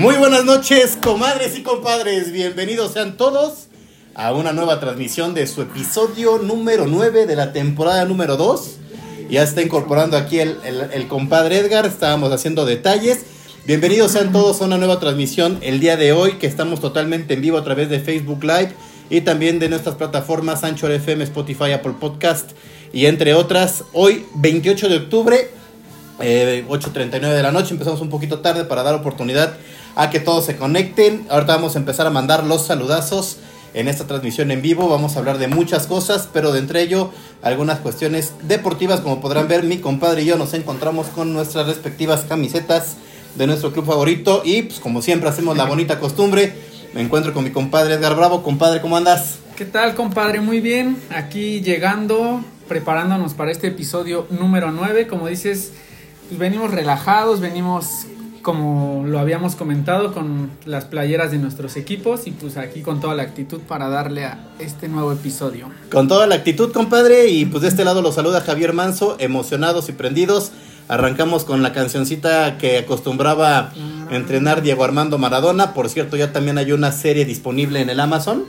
Muy buenas noches, comadres y compadres. Bienvenidos sean todos a una nueva transmisión de su episodio número 9 de la temporada número 2. Ya está incorporando aquí el, compadre Edgar. Estábamos haciendo detalles. Bienvenidos sean todos a una nueva transmisión el día de hoy que estamos totalmente en vivo a través de Facebook Live y también de nuestras plataformas Anchor FM, Spotify, Apple Podcast y entre otras. Hoy 28 de octubre, eh, 8.39 de la noche, empezamos un poquito tarde para dar oportunidad a que todos se conecten. Ahorita vamos a empezar a mandar los saludazos en esta transmisión en vivo. Vamos a hablar de muchas cosas, pero de entre ello algunas cuestiones deportivas. Como podrán ver, mi compadre y yo nos encontramos con nuestras respectivas camisetas de nuestro club favorito y pues como siempre hacemos la bonita costumbre, me encuentro con mi compadre Edgar Bravo. Compadre, ¿cómo andas? ¿Qué tal, compadre? Muy bien. Aquí llegando, preparándonos para este episodio número 9. Como dices, pues venimos relajados, venimos como lo habíamos comentado con las playeras de nuestros equipos y pues aquí con toda la actitud para darle a este nuevo episodio. Con toda la actitud, compadre, y pues de este lado lo saluda Javier Manso, emocionados y prendidos. Arrancamos con la cancioncita que acostumbraba entrenar Diego Armando Maradona. Por cierto, ya también hay una serie disponible en el Amazon.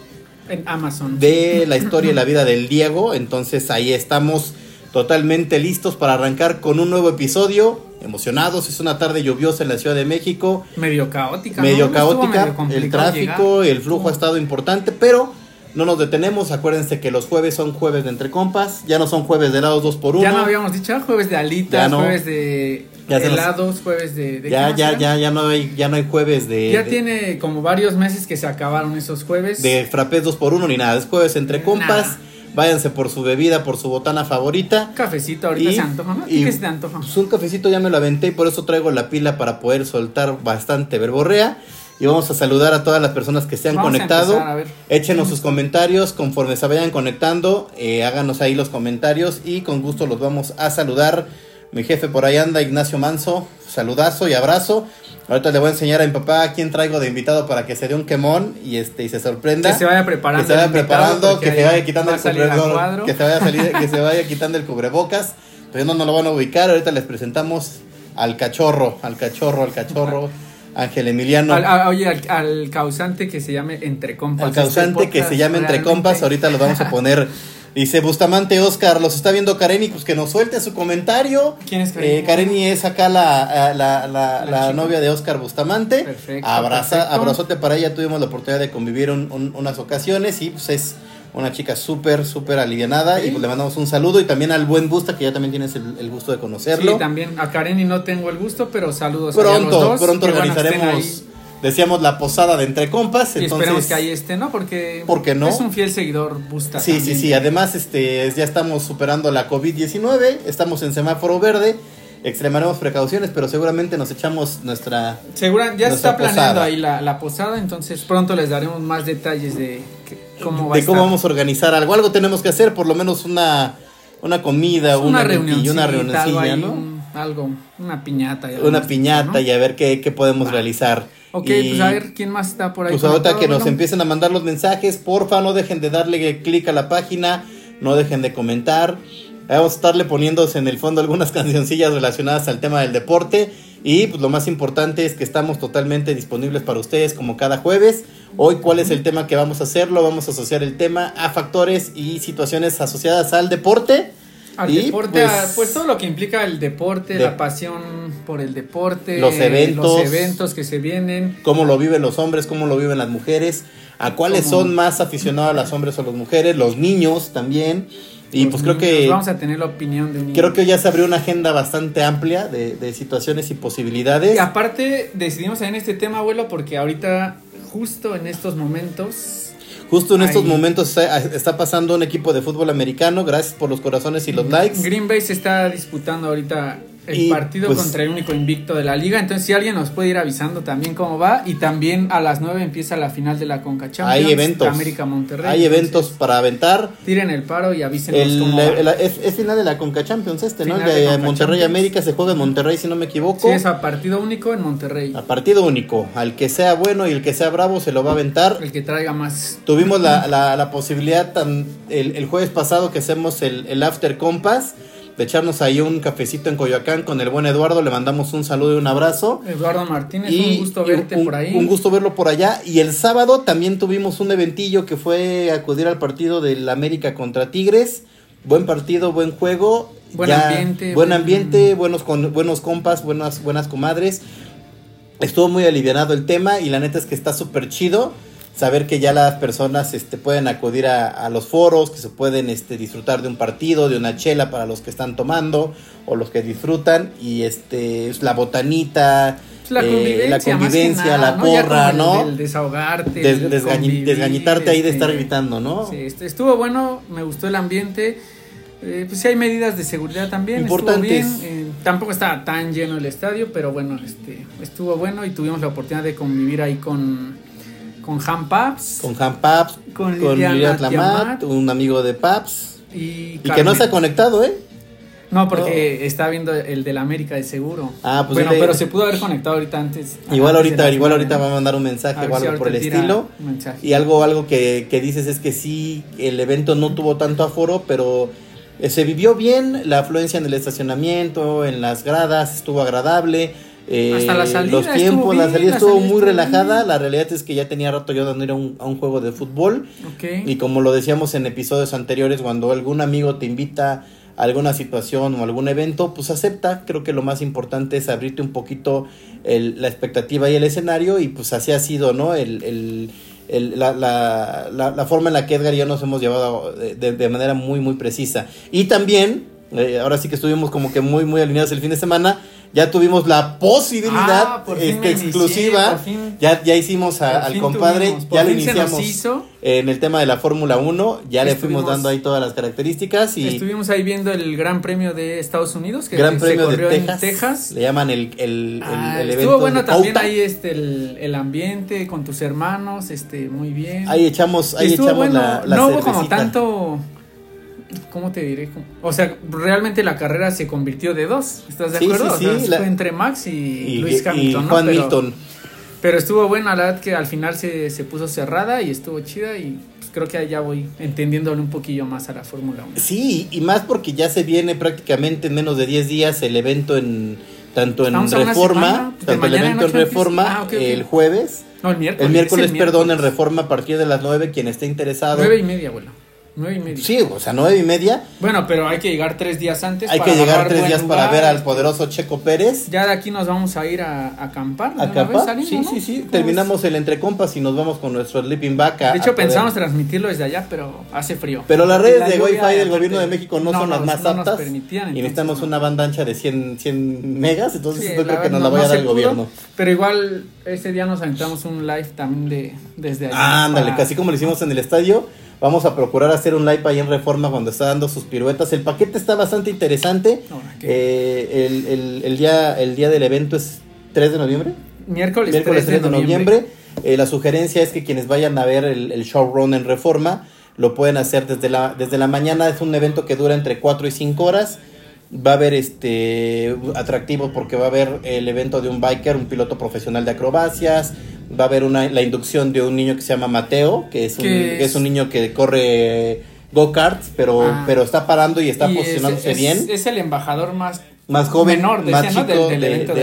En Amazon. De la historia y la vida del Diego. Entonces ahí estamos totalmente listos para arrancar con un nuevo episodio. Emocionados, es una tarde lluviosa en la Ciudad de México. Medio caótica. Medio ¿no? caótica. Medio el tráfico, llegar. el flujo ha estado importante, pero no nos detenemos. Acuérdense que los jueves son jueves de entre compas. Ya no son jueves de helados dos por uno. Ya no habíamos dicho ah, jueves de alitas, no. jueves de nos- helados, jueves de... de ya, ¿qué más ya, ya, ya no hay, ya no hay jueves de, Ya de, tiene como varios meses que se acabaron esos jueves. de frappés dos por uno ni nada. Es jueves entre compas. Nada. Váyanse por su bebida, por su botana favorita. Un cafecito ahorita Y- se antoja, ¿no? ¿A ti y- qué se te antoja? Pues un cafecito ya me lo aventé y por eso traigo la pila para poder soltar bastante verborrea. Y vamos a saludar a todas las personas que se han Vamos a conectado. empezar, a ver. Échenos sus comentarios conforme se vayan conectando. eh, háganos ahí los comentarios y con gusto los vamos a saludar. Mi jefe por ahí anda, Ignacio Manso. Saludazo y abrazo. Ahorita le voy a enseñar a mi papá a quién traigo de invitado para que se dé un quemón y este y se sorprenda. Que se vaya preparando. Que se vaya preparando, que se vaya quitando va el cubrebocas, que se vaya salir- que se vaya quitando el cubrebocas. Pero no nos lo van a ubicar. Ahorita les presentamos al cachorro, al cachorro, al cachorro, Ángel Emiliano. Al- a- oye, al, al causante que se llame Entre Compas. Al causante Este que se llame Entre Compas, ahorita lo vamos a poner. Dice Bustamante Oscar, los está viendo Kareni, pues que nos suelte su comentario. ¿Quién es Kareni? Eh, Kareni es acá la, la, la, La novia de Oscar Bustamante. Perfecto, Abraza, perfecto. abrazote para ella, tuvimos la oportunidad de convivir un- un- unas ocasiones y pues es una chica súper, súper alivianada Sí. y pues le mandamos un saludo y también al buen Busta, que ya también tienes el, el gusto de conocerlo. Sí, también. A Karen y no tengo el gusto, pero saludos. allá a los pronto, dos. pronto organizaremos. Decíamos, la posada de Entre Compas. Y entonces, esperemos que ahí esté, ¿no? Porque ¿Por qué no? es un fiel seguidor, Busta. Sí, sí, también. sí. Además, este, ya estamos superando la COVID-19, estamos en semáforo verde, extremaremos precauciones, pero seguramente nos echamos nuestra... Segura, ya se Nuestra está planeando posada. ahí la, la posada, entonces pronto les daremos más detalles de que- cómo va a cómo estar. vamos a organizar algo. Algo tenemos que hacer, por lo menos una, una comida, una una reunión, una reunioncilla, ¿no? algo, una piñata. y algo Una piñata ¿no? y a ver qué, qué podemos Va. realizar. Ok, Y- pues a ver quién más está por ahí. Pues ahorita que nos empiecen a mandar los mensajes, porfa, no dejen de darle clic a la página, no dejen de comentar. Vamos a estarle poniéndose en el fondo algunas cancioncillas relacionadas al tema del deporte. Y pues lo más importante es que estamos totalmente disponibles para ustedes como cada jueves. Hoy, ¿cuál es el tema que vamos a hacerlo? Vamos a asociar el tema a factores y situaciones asociadas al deporte. Al Y, deporte, pues, a- pues, todo lo que implica el deporte, de- la pasión por el deporte, Los eventos. los eventos que se vienen. cómo lo viven los hombres, cómo lo viven las mujeres, a cuáles Cómo- son más aficionados las hombres o las mujeres, los niños también. Y pues creo niños. que Vamos a tener la opinión de un niño. creo que ya se abrió una agenda bastante amplia de, de situaciones y posibilidades. Y aparte decidimos en este tema, abuelo, porque ahorita, justo en estos momentos, Justo en estos momentos está, está pasando un equipo de fútbol americano, gracias por los corazones y los likes. Green Bay se está disputando ahorita el Y, partido pues, contra el único invicto de la liga. Entonces, si alguien nos puede ir avisando también cómo va. Y también a las 9 empieza la final de la Conca Champions. Hay eventos. América Monterrey. Hay Entonces, eventos para aventar. Tiren el paro y avísenos El, cómo va. es, es final de la Conca Champions este, ¿no? El Final de de Conca Monterrey Champions. América se juega en Monterrey si no me equivoco. Sí, es a partido único en Monterrey. A partido único. Al que sea bueno y el que sea bravo se lo va a aventar. El que traiga más. Tuvimos la, la, la posibilidad tan- el, el jueves pasado que hacemos el, el After Compass de echarnos ahí un cafecito en Coyoacán con el buen Eduardo. Le mandamos un saludo y un abrazo. Eduardo Martínez, un gusto verte un, por ahí. Un gusto verlo por allá. Y el sábado también tuvimos un eventillo que fue acudir al partido del América contra Tigres. Buen partido, buen juego. Buen ambiente. Buen ambiente, buenos, con, buenos compas, buenas, buenas comadres. Estuvo muy alivianado el tema y la neta es que está súper chido saber que ya las personas este, pueden acudir a, los foros, que se pueden este, disfrutar de un partido, de una chela para los que están tomando o los que disfrutan y este la botanita, la convivencia, la, convivencia la porra, ¿no? El, desahogarte, desgañitarte ahí de estar este, gritando, ¿no? Sí, estuvo bueno, me gustó el ambiente. Eh, pues sí hay medidas de seguridad también. Importantes. Estuvo bien. Eh, tampoco estaba tan lleno el estadio, pero bueno, este, estuvo bueno y tuvimos la oportunidad de convivir ahí con con Han Paps. Con Han Paps. Con, Liliana un amigo de Paps. Y, que no se ha conectado, ¿eh? No, porque está viendo el de la América de seguro. Ah, pues bueno, pero se pudo haber conectado ahorita antes. Igual ahorita, igual ahorita va a mandar un mensaje o algo por el estilo. Y algo, algo que, que, dices es que sí, el evento no tuvo tanto aforo, pero eh, se vivió bien, la afluencia en el estacionamiento, en las gradas, estuvo agradable eh, Hasta la salida. Los tiempos, la salida estuvo muy relajada. La realidad es que ya tenía rato yo de ir a un, a un juego de fútbol. Y como lo decíamos en episodios anteriores, cuando algún amigo te invita a alguna situación o algún evento, pues acepta. Creo que lo más importante es abrirte un poquito el, la expectativa y el escenario. Y pues así ha sido, ¿no? El, el, el la, la, la, forma en la que Edgar y yo nos hemos llevado de, de manera muy, muy precisa. Y también, eh, ahora sí que estuvimos como que muy, muy alineados el fin de semana ya tuvimos la posibilidad ah, este, exclusiva. ya, ya hicimos al compadre, ya lo iniciamos en el tema de la Fórmula 1, ya le fuimos dando ahí todas las características y estuvimos ahí viendo el Gran Premio de Estados Unidos que Gran Premio de Texas, en Texas. Le llaman el, el, ah, el, evento. Estuvo bueno también ahí este el, ambiente con tus hermanos, este muy bien. Ahí echamos, ahí echamos la, No hubo como tanto ¿Cómo te diré? O sea, realmente la carrera se convirtió de dos. ¿Estás de acuerdo? Sí, sí, fue entre Max y, Luis Hamilton. Y Juan Milton. Pero estuvo buena, la verdad que al final se, se puso cerrada y estuvo chida y pues, creo que ya voy entendiéndole un poquillo más a la Fórmula 1. Sí, y más porque ya se viene prácticamente en menos de 10 días el evento en tanto en Reforma, tanto el evento en Reforma ah, el jueves. No, el miércoles. El miércoles, perdón, en Reforma a partir de las 9, quien esté interesado. Nueve y media, bueno. Nueve y media. Sí, o sea, nueve y media. Bueno, pero hay que llegar tres días antes. Hay que llegar tres días para ver al poderoso Checo Pérez. Ya de aquí nos vamos a ir a, acampar. ¿A acampar? Sí, sí, sí. Terminamos el entre compas y nos vamos con nuestro sleeping bag. de hecho, pensamos transmitirlo desde allá, pero hace frío. Pero las redes de Wi-Fi del gobierno de México no, son las más aptas. y necesitamos una banda ancha de 100, 100 megas, entonces yo creo que nos la voy a dar el gobierno. Pero igual ese día nos aventamos un live también de, desde allá. ándale, casi como lo hicimos en el estadio Vamos a procurar hacer un live ahí en Reforma cuando está dando sus piruetas. El paquete está bastante interesante. Eh, el, día, el día del evento es 3 de noviembre. Miércoles, 3, de, noviembre. Eh, la sugerencia es que quienes vayan a ver el, el showrun en Reforma lo pueden hacer desde la, desde la mañana. Es un evento que dura entre 4 y 5 horas va a haber este atractivos porque va a haber el evento de un biker, un piloto profesional de acrobacias, va a haber una, la inducción de un niño que se llama Mateo, que es un, es? un niño que corre go-karts, pero, ah. pero está parando y está posicionándose bien. Es el embajador más más joven, más chico del, evento,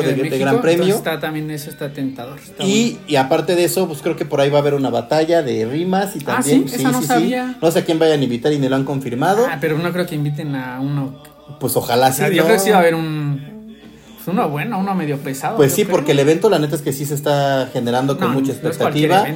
de, Gran Premio. Está, también eso está tentador. y, y, aparte de eso, pues creo que por ahí va a haber una batalla de rimas y ah, también. ¿sí? no sabía. No sé a quién vayan a invitar y ni lo han confirmado. Ah, pero no creo que inviten a uno. Pues ojalá sí. Yo creo que sí va a haber un uno bueno, uno medio pesado. Pues sí, porque el evento, la neta es que sí se está generando con mucha expectativa.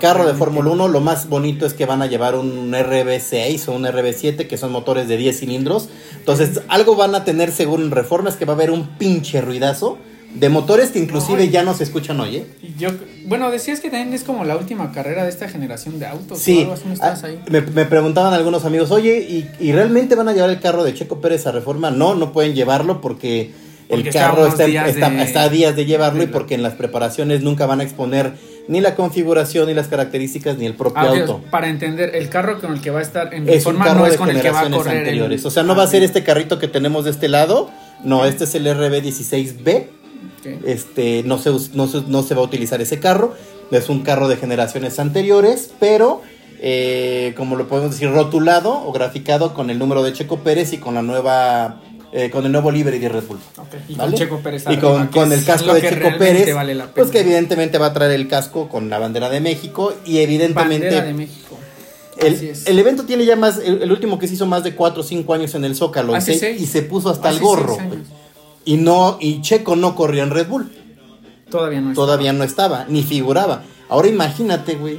Carro de Fórmula 1, lo más bonito es que van a llevar un RB6 o un RB7, que son motores de 10 cilindros. Entonces, algo van a tener seguro en reformas que va a haber un pinche ruidazo. De motores que inclusive ya no se escuchan hoy, ¿eh? Yo, bueno, decías que también es como la última carrera de esta generación de autos. Sí, ah, Me, preguntaban algunos amigos, oye, ¿y, ¿y realmente van a llevar el carro de Checo Pérez a reforma? No, no pueden llevarlo porque el carro está, está, a días de llevarlo y porque en las preparaciones nunca van a exponer ni la configuración, ni las características, ni el propio ah, auto. Para entender, el carro con el que va a estar en es un carro de generaciones anteriores. O sea, no va a ser este carrito que tenemos de este lado. No, este es el RB16B. Este, no se, no, se, no se va a utilizar ese carro. Es un carro de generaciones anteriores, pero eh, como lo podemos decir, rotulado o graficado con el número de Checo Pérez y con la nueva, eh, con el nuevo livery de Red Bull. Y ¿Vale? con Checo Pérez Y con, el casco de Checo Pérez, vale pues que evidentemente va a traer el casco con la bandera de México y evidentemente Bandera de México. el, el evento tiene ya más, el, el último que se hizo más de 4 o 5 años en el Zócalo y se, seis. y se puso hasta el gorro. seis güey. años. Y no, y Checo no corrió en Red Bull, Todavía no está. todavía no estaba, ni figuraba. Ahora imagínate, güey,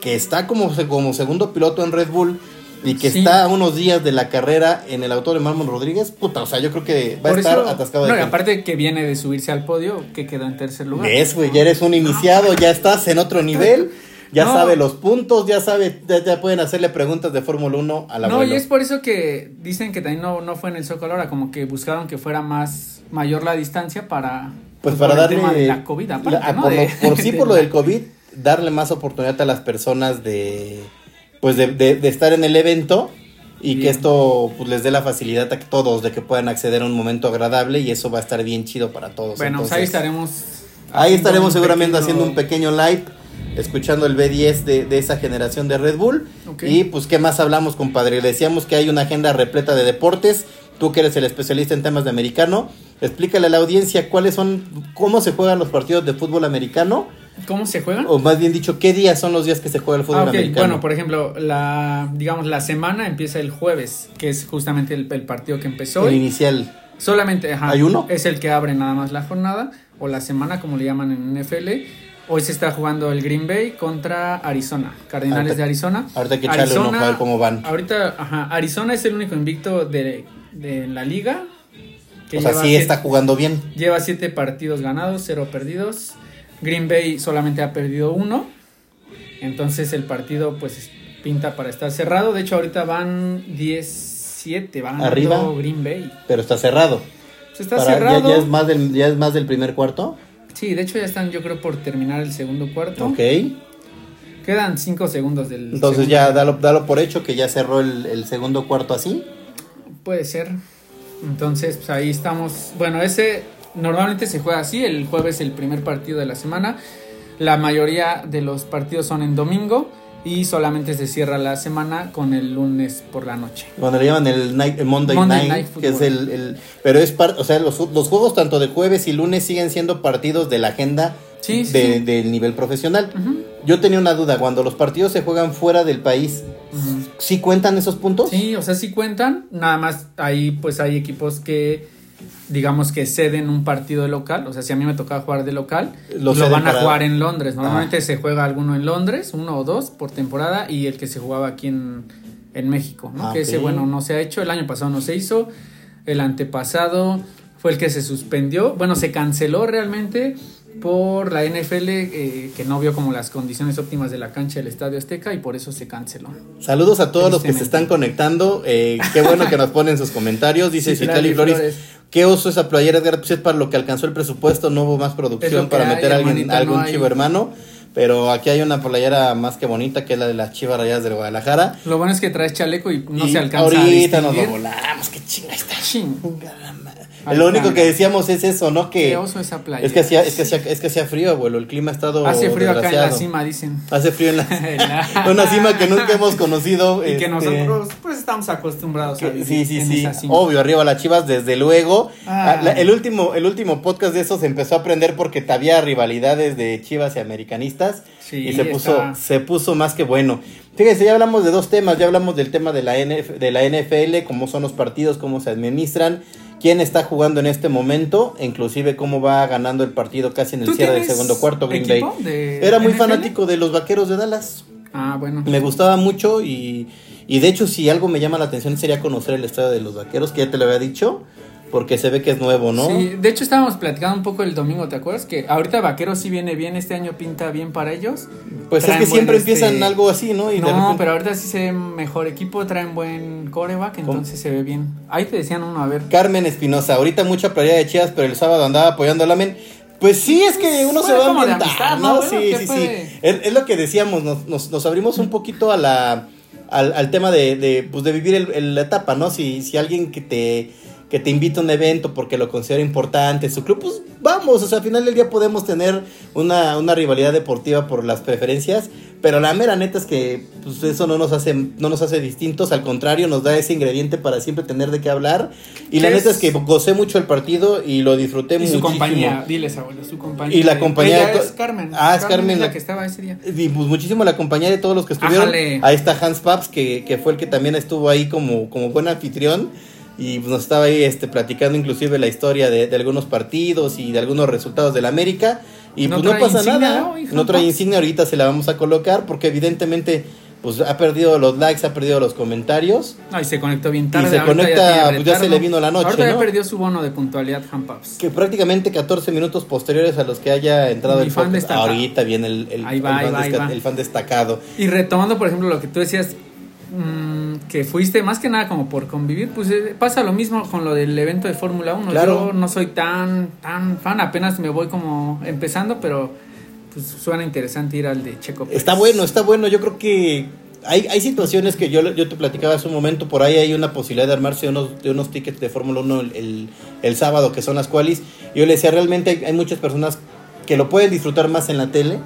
que está como, como segundo piloto en Red Bull y que Sí. está a unos días de la carrera en el auto de Mármol Rodríguez, puta, o sea, yo creo que va a estar eso- atascado de No, aparte que viene de subirse al podio, que quedó en tercer lugar. ¿Ves, güey? Ya eres un iniciado, ya estás en otro nivel, ya No. sabe los puntos, ya sabe, ya, ya pueden hacerle preguntas de Fórmula 1 a la No, y es por eso que dicen que también no, no fue en el Zócalo ahora, como que buscaron que fuera más mayor la distancia para Pues para el darle tema de la COVID, aparte, la- ¿no? por, De- por sí de por lo del COVID, darle más oportunidad a las personas de pues de, de- estar en el evento y que esto pues, les dé la facilidad a todos de que puedan acceder a un momento agradable y eso va a estar bien chido para todos. Bueno, pues ahí estaremos. Ahí estaremos seguramente pequeño- haciendo un pequeño live, escuchando el B10 de, de esa generación de Red Bull. Ok. Y pues, ¿qué más hablamos, compadre? Decíamos que hay una agenda repleta de deportes. Tú que eres el especialista en temas de americano, explícale a la audiencia cuáles son, cómo se juegan los partidos de fútbol americano, ¿Cómo se juegan? o más bien dicho, qué días son los días que se juega el fútbol Ah, americano. Bueno, por ejemplo, la digamos la semana empieza el jueves, que es justamente el, el partido que empezó. el hoy. inicial. Solamente, ajá, ¿Hay uno? Es el que abre nada más la jornada o la semana, como le llaman en NFL. Hoy se está jugando el Green Bay contra Arizona, Cardenales Ahorita- de Arizona. ahorita que echarle un ojo a ver cómo van. Ahorita, ajá, Arizona es el único invicto de, de la liga. que O sea, sí siete- está jugando bien. Lleva siete partidos ganados, cero perdidos. Green Bay solamente ha perdido uno. Entonces el partido pues pinta para estar cerrado. De hecho ahorita van 17, van Arriba. Green Bay. Pero está cerrado. Se está Para- ya- cerrado. ya, es más del, ya es más del primer cuarto. Sí, de hecho ya están yo creo por terminar el segundo cuarto. Ok. Quedan 5 segundos del... Entonces segundo ya dalo, dalo por hecho que ya cerró el, el segundo cuarto así. Puede ser. Entonces, pues ahí estamos. Bueno, ese normalmente se juega así. El jueves es el primer partido de la semana. La mayoría de los partidos son en domingo. Y solamente se cierra la semana con el lunes por la noche. Cuando le llaman el, night, el Monday, Monday Night, Night que es el, el- pero es parte, o sea, los, los juegos tanto de jueves y lunes siguen siendo partidos de la agenda Sí, sí, de- sí. del nivel profesional. Yo tenía una duda, cuando los partidos se juegan fuera del país. ¿sí cuentan esos puntos? Sí, o sea, sí cuentan. Nada más ahí, pues hay equipos que, digamos que ceden un partido de local. O sea, si a mí me tocaba jugar de local, Lo lo, van a para- jugar en Londres. Normalmente Ah. se juega alguno en Londres, uno o dos por temporada, y el que se jugaba aquí en, en México, ¿no? Ah, que ese, bueno, no se ha hecho. El año pasado no se hizo. El antepasado fue el que se suspendió. Bueno, se canceló realmente por la NFL, eh, que no vio como las condiciones óptimas de la cancha del Estadio Azteca y por eso se canceló. Saludos a todos los que se están conectando. eh, qué bueno que nos ponen sus comentarios. Dice Sí, Citlali Flores. Flores. Qué oso esa playera, Edgar. Es para lo que alcanzó el presupuesto. No hubo más producción para hay, meter a alguien, algún no chivo hermano. Pero aquí hay una playera más que bonita, que es la de las chivas rayadas de Guadalajara. Lo bueno es que traes chaleco y no Y se alcanza a Ahorita nos lo volamos. Qué chinga está. Lo único que decíamos es eso, ¿no? Que Qué oso esa playa. es que hacía, es que hacía, es que hacía frío, abuelo. El clima ha estado Hace frío acá en la cima, dicen. Hace frío en la, La- una cima que nunca hemos conocido. Y que este, nosotros pues estamos acostumbrados a vivir sí, sí, en sí. esa cima. Obvio, arriba las chivas, desde luego. Ah. La- el, último, el último podcast de eso se empezó a aprender porque había rivalidades de chivas y americanistas. Sí, y se puso, se puso más que bueno. Fíjense, ya hablamos de dos temas. Ya hablamos del tema de la, NF de la NFL, cómo son los partidos, cómo se administran. Quién está jugando en este momento, inclusive cómo va ganando el partido casi en el ¿Tú cierre del segundo cuarto Green Bay. Era muy NFL? fanático de los vaqueros de Dallas. Ah, bueno. Me gustaba mucho y, y de hecho si algo me llama la atención sería conocer el estadio de los vaqueros, que ya te lo había dicho, porque se ve que es nuevo, ¿no? Sí, de hecho estábamos platicando un poco el domingo, ¿te acuerdas? Que ahorita Vaqueros sí viene bien, este año pinta bien para ellos. Pues es que siempre buen, empiezan este, algo así, ¿no? Y de no, repente- pero ahorita sí se ve mejor equipo, traen buen coreback, entonces se ve bien. Ahí te decían uno, a ver. Carmen Espinosa, ahorita mucha playa de Chivas, pero el sábado andaba apoyando al Amen. Pues sí, es que uno Fue se va a ambientar, amistad, ¿no? ¿no? Bueno, sí, ¿qué sí, sí. Es, es lo que decíamos, nos, nos, nos abrimos un poquito a la, al, al tema de, de, pues de vivir el, el- la etapa, ¿no? Si, si alguien que te que te invita a un evento porque lo considera importante, su club, pues vamos, o sea, al final del día podemos tener una, una rivalidad deportiva por las preferencias, pero la mera neta es que pues, eso no nos hace no nos hace distintos, al contrario, nos da ese ingrediente para siempre tener de qué hablar. Y la ¿Qué neta es? que gocé mucho el partido y lo disfruté Y su muchísimo. compañía, diles abuelo, su compañía. Y la compañía- Ella es Carmen. Ah, es Carmen, es la que estaba ese día. Y pues muchísimo la compañía de todos los que estuvieron. Ájale. Ahí está Hans Paps, que, que fue el que también estuvo ahí como, como buen anfitrión. Y nos estaba ahí este, platicando inclusive la historia de, de algunos partidos y de algunos resultados del América. Y No pues no pasa insignia, nada. ¿no, trae insignia, ahorita se la vamos a colocar porque evidentemente pues ha perdido los likes, ha perdido los comentarios. No, y se conectó bien tarde. se ahorita conecta, tiene pues, ya se le vino la noche, Ahorita ya ¿no? perdió su bono de puntualidad, Hampaps. Que prácticamente 14 minutos posteriores a los que haya entrado Mi el fan podcast. destacado. Ahorita viene el, el- Ahí va, el ahí fan va, ahí va. el fan destacado. Y retomando, por ejemplo, lo que tú decías, mm, que fuiste más que nada como por convivir, pues eh, pasa lo mismo con lo del evento de Fórmula 1. Claro. Yo no soy tan, tan fan, apenas me voy como empezando, pero pues suena interesante ir al de Checo. Pérez. Está bueno, está bueno. Yo creo que hay, hay situaciones que yo, yo te platicaba hace un momento. Por ahí hay una posibilidad de armarse unos, de unos tickets de Fórmula 1 el, el, el sábado, que son las cuales. Yo le decía, realmente hay, hay muchas personas que lo pueden disfrutar más en la tele.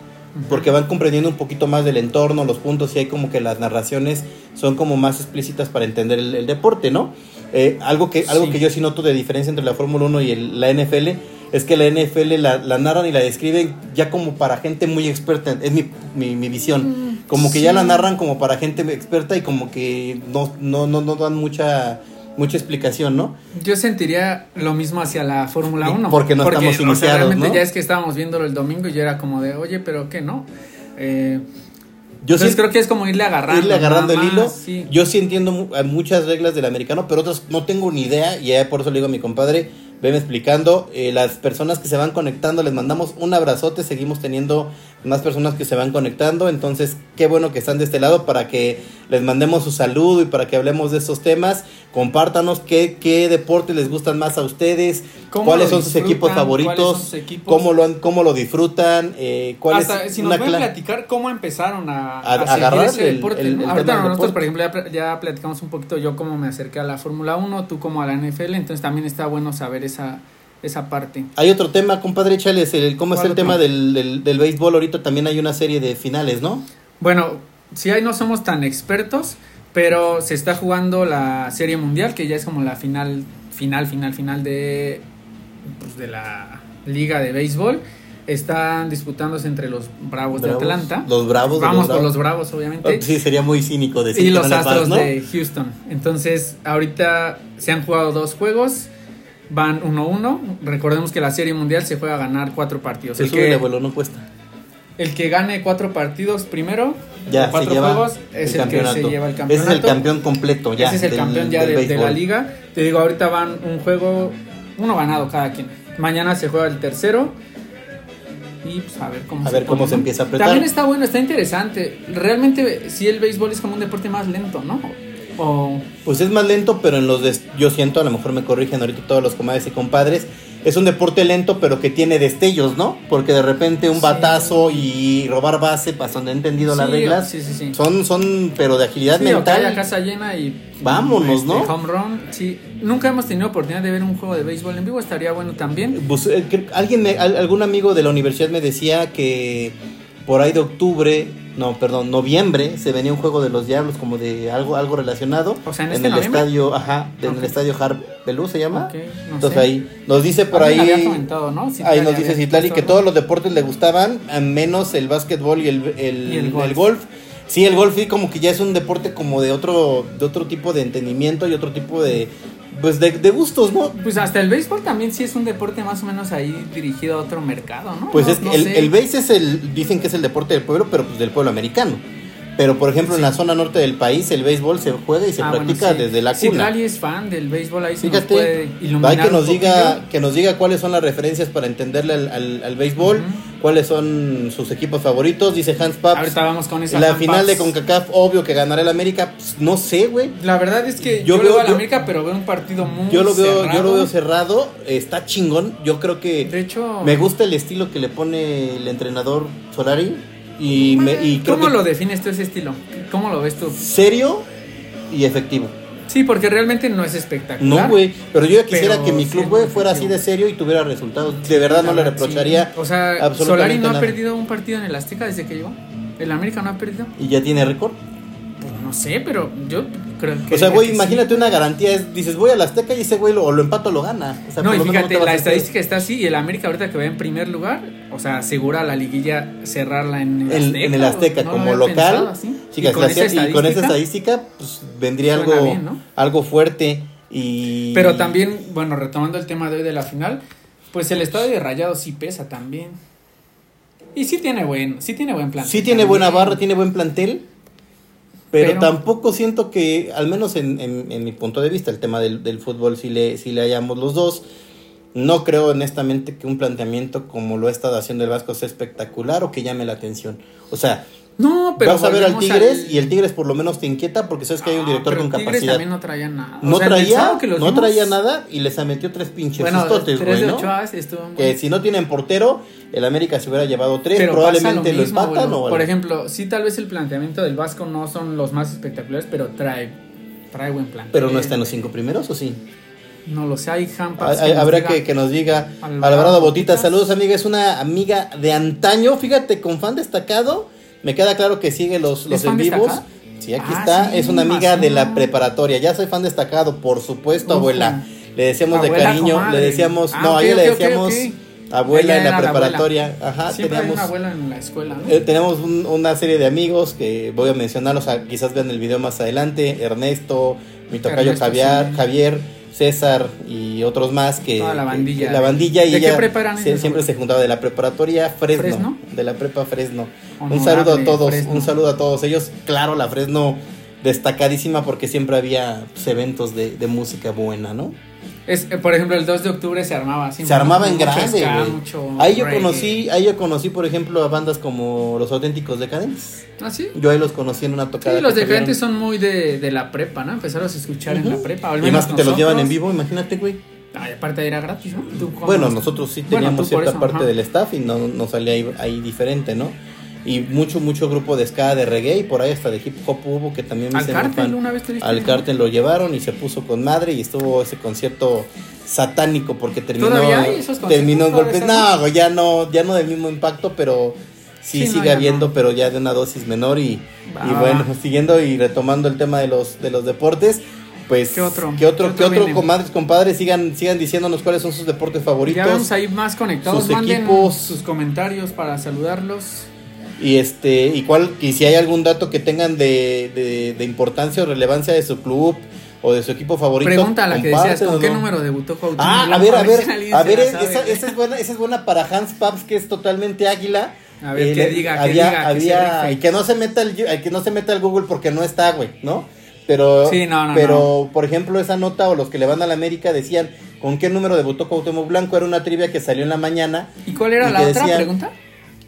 Porque van comprendiendo un poquito más del entorno, los puntos, y hay como que las narraciones son como más explícitas para entender el, el deporte, ¿no? Eh, algo que, algo Sí. que yo sí noto de diferencia entre la Fórmula 1 y el- la NFL es que la NFL la, la narran y la describen ya como para gente muy experta, es mi, mi, mi visión. Como que ya sí. la narran como para gente experta y como que no, no, no, no dan mucha, mucha explicación, ¿no? Yo sentiría lo mismo hacia la Fórmula Y 1. porque no estamos o sea, iniciados, realmente ¿no? ya es que estábamos viéndolo el domingo y yo era como de, oye, pero ¿qué no? Eh, Yo sí- creo que es como irle agarrando. irle agarrando el hilo. sí. Yo sí entiendo muchas reglas del americano, pero otras no tengo ni idea. Y ya por eso le digo a mi compadre, veme explicando. Eh, las personas que se van conectando, les mandamos un abrazote. Seguimos teniendo más personas que se van conectando. Entonces, qué bueno que están de este lado para que les mandemos su saludo y para que hablemos de estos temas. Compártanos qué, qué deportes les gustan más a ustedes, ¿Cómo cuáles son sus equipos favoritos, cómo lo, han- cómo lo disfrutan, eh, cuál Hasta es si nos pueden platicar cómo empezaron a, A- a agarrar ese el- deporte. el- ¿no? el Ahorita nosotros, por ejemplo, ya, pl- ya platicamos un poquito yo cómo me acerqué a la Fórmula 1, tú como a la NFL, entonces también está bueno saber esa, esa parte. Hay otro tema, compadre, échales el, cómo es ¿Cuál el tema del, del, del béisbol. Ahorita también hay una serie de finales, ¿no? Bueno, si ahí no somos tan expertos, pero se está jugando la Serie Mundial, que ya es como la final, final, final, final de, pues, de la Liga de Béisbol. Están disputándose entre los Bravos, Bravos, de Atlanta. los Bravos Vamos por los Bravos, obviamente. Sí, sería muy cínico decir y que los Astros ¿no? de Houston. Entonces, ahorita se han jugado dos juegos, van 1-1. Recordemos que la Serie Mundial se juega a ganar cuatro partidos. Se El sube, que, abuelo, no cuesta. el que gane cuatro partidos primero, Ya, cuatro se lleva juegos, es el, que se lleva el campeonato. Ese es el campeón completo, ya. Ese es el del- campeón ya del de, de la liga. Te digo, ahorita van un juego, uno ganado cada quien. Mañana se juega el tercero. Y pues a ver cómo A ver cómo se empieza a apretar. También está bueno, está interesante. Realmente, sí, el béisbol es como un deporte más lento, ¿no? Pues es más lento, pero en los des- yo siento, a lo mejor me corrigen ahorita todos los comadres y compadres, es un deporte lento, pero que tiene destellos, ¿no? Porque de repente un Sí. batazo y robar base, para donde he entendido las Sí, reglas, sí, sí, sí. son, son, pero de agilidad mental. casa llena y Vámonos, este, ¿no? Home run, sí. Nunca hemos tenido oportunidad de ver un juego de béisbol en vivo, estaría bueno también. Pues, eh, alguien me- algún amigo de la universidad me decía que por ahí de octubre, no, perdón, noviembre, se venía un juego de los Diablos como de algo algo relacionado O sea, en en este el noviembre. estadio, ajá, en el estadio Harp Belú se llama. Ok, no Entonces sé. ahí nos dice por Alguien ahí ¿no? Ahí nos dice Citlali que todos los deportes le gustaban, menos el básquetbol y el, el, Y el el golf. golf. Sí, el golf sí como que ya es un deporte como de otro de otro tipo de entendimiento y otro tipo de pues de, de gustos, ¿no? Pues hasta el béisbol también sí es un deporte más o menos ahí dirigido a otro mercado, ¿no? Pues No- es que no el, el base es el, dicen que es el deporte del pueblo, pero pues del pueblo americano. Pero por ejemplo en la zona norte del país el béisbol se juega y se Ah, bueno, practica sí. desde la Sí, cuna. Citlali es fan del béisbol, ahí se nos puede iluminar hay que nos diga que nos diga cuáles son las referencias para entenderle al, al, al béisbol. Cuáles son sus equipos favoritos, dice Hans Paps. Ahorita vamos con esa La final de. CONCACAF, obvio que ganará el América, pues, no sé, güey. La verdad es que Yo yo, veo- veo a la yo- América, pero veo un partido muy Yo lo veo, yo cerrado. lo veo cerrado, está chingón. Yo creo que De hecho, me gusta el estilo que le pone el entrenador Solari y me y creo ¿cómo que lo defines tú ese estilo? ¿Cómo lo ves tú? serio y efectivo. Sí, porque realmente no es espectacular. No, güey, pero yo ya quisiera Pero que mi sí club, güey, fuera así de serio y tuviera resultados. De verdad no le Sí. reprocharía O sea, absolutamente Solari no nada. ha perdido un partido en el Azteca desde que llegó. El América no ha perdido. ¿Y ya tiene récord? Pues no sé, pero yo creo que. O sea, güey, sí. imagínate una garantía, es, dices, voy al Azteca y ese güey lo, o lo empato o lo gana. O sea, No, y fíjate, la a estadística está así y el América ahorita que va en primer lugar, o sea, asegura la liguilla cerrarla en el Azteca. en el Azteca, no lo como pensado local, sí, y, con esa y con esa estadística, pues vendría algo, bien, ¿no? algo fuerte. Y... Pero también, bueno, retomando el tema de hoy de la final, pues el estadio de Rayados sí pesa también. Y sí tiene buen, sí tiene buen plan. Sí tiene buena barra, tiene buen plantel, pero, Pero- tampoco siento que, al menos en, en- en mi punto de vista, el tema del, del fútbol sí le, sí le hayamos los dos. No creo honestamente que un planteamiento como lo ha estado haciendo el Vasco sea espectacular o que llame la atención. O sea, No, pero vas a ver al Tigres al- y el Tigres por lo menos te inquieta porque sabes que hay un Ah, director pero con Tigres capacidad. también no traía nada. O No sea, traía, sábado que los no vimos- traía nada y les metió tres pinches Bueno, sustotes, tres güey, Que si no tienen portero, el América se hubiera llevado tres, Pero probablemente lo, mismo, empatan o Por ejemplo, sí tal vez el planteamiento del Vasco no son los más espectaculares, pero trae trae buen plan. Pero no está en los cinco primeros, ¿o sí? No lo sé, hay Hampas. hay- habrá que, que nos diga Alvarado Alvarado Botita, saludos amiga, es una amiga de antaño, fíjate, con fan destacado, me queda claro que sigue los, los ¿Es fan en vivos. destacado? Sí, aquí Ah, está, sí, es una amiga de la preparatoria, ya soy fan destacado, por supuesto, abuela. Le decíamos de cariño, comadre. le decíamos, Ah, no, ok, a ella ok, le decíamos abuela en la preparatoria. Ajá, Siempre hay teníamos una abuela en la escuela, ¿no? eh, tenemos un- una serie de amigos que voy a mencionarlos, a- quizás vean el video más adelante. Ernesto, mi tocayo Ernesto, Javier, sí. Javier, César y otros más que... Toda la bandilla. la bandilla y ¿De qué ella prepa eran se- ellos, siempre se juntaba de la preparatoria Fresno, ¿Fresno? De la prepa Fresno. un saludo a todos, Fresno. un saludo a todos ellos. Claro, la Fresno destacadísima porque siempre había pues, eventos de, de música buena, ¿no? Es, eh, por ejemplo, el 2 de octubre se armaba. Se armaba en grande, güey. Ahí yo reggae. conocí, ahí yo conocí, por ejemplo, a bandas como Los Auténticos Decadentes. ¿Ah, sí? Yo ahí los conocí en una tocada. Sí, los decadentes son muy de, de la prepa, ¿no? Empezaron a escuchar en la prepa. Y más que te los llevan en vivo, imagínate, güey. Ay, aparte era gratis, ¿no? ¿Tú? Bueno, nosotros sí Bueno, teníamos por cierta eso, parte ajá. del staff y no nos salía ahí, ahí diferente, ¿no? Y mucho, mucho grupo de ska, de reggae y por ahí hasta de hip hop hubo que también me Al fan. una vez te viste. Al Cártel lo llevaron y se puso con madre y estuvo ese concierto satánico porque terminó terminó en ¿Todavía golpes. No, ya no, ya no del mismo impacto, pero sí, Sí, sigue habiendo, no. pero ya de una dosis menor y, bueno, siguiendo y retomando el tema de los de los deportes. Pues, ¿Qué otro? ¿Qué otro, ¿Qué otro otro comadres, compadres? Sigan, sigan diciéndonos cuáles son sus deportes favoritos. Ya vemos ahí más conectados. sus Manden equipos. sus comentarios para saludarlos. Y este, y cuál, y si hay algún dato que tengan de, de, de importancia o relevancia de su club o de su equipo favorito. Pregunta a la que decías, ¿con qué número debutó Cuauhtémoc Ah, a ver, a ver, a ver, esa, sabe. esa es buena, esa es buena para Hans Paps, que es totalmente águila. A ver, Eh, que le- diga, que había, que había, y que no se meta el, el que no se meta al Google porque no está, güey, ¿no? Pero, Sí, no, no, pero por ejemplo, esa nota o los que le van a la América decían con qué número debutó Cuauhtémoc Blanco, era una trivia que salió en la mañana. ¿Y cuál era y la que otra decían- pregunta?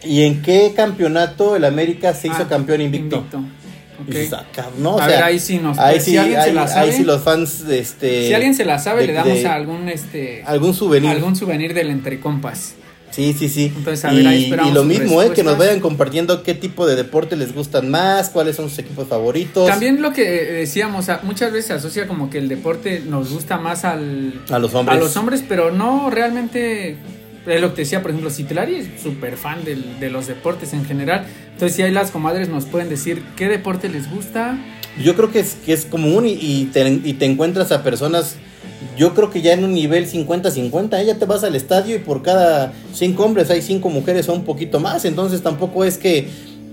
¿Y en qué campeonato el América se hizo Ah, campeón invicto? Ok. Y dices, "Ah, cabrón", ¿no? O A sea, ver, ahí sí nos- ahí si sí, se ahí- ahí sí los fans de este Si alguien se la sabe, de- le damos de- algún este algún souvenir. algún souvenir del entre compas. Sí, sí, sí. Entonces, a ver, ahí y, esperamos y lo mismo, ¿eh? Que nos vayan compartiendo qué tipo de deporte les gustan más, cuáles son sus equipos favoritos. También lo que decíamos, a- muchas veces se asocia como que el deporte nos gusta más al A los hombres. a los hombres, pero no realmente es lo que decía, por ejemplo, Citlari es súper fan del- de los deportes en general. Entonces, si hay las comadres nos pueden decir qué deporte les gusta. Yo creo que es, que es común y, y te encuentras a personas, yo creo que ya en un nivel 50-50, ¿eh? ya te vas al estadio y por cada cinco hombres hay cinco mujeres o un poquito más, entonces tampoco es que,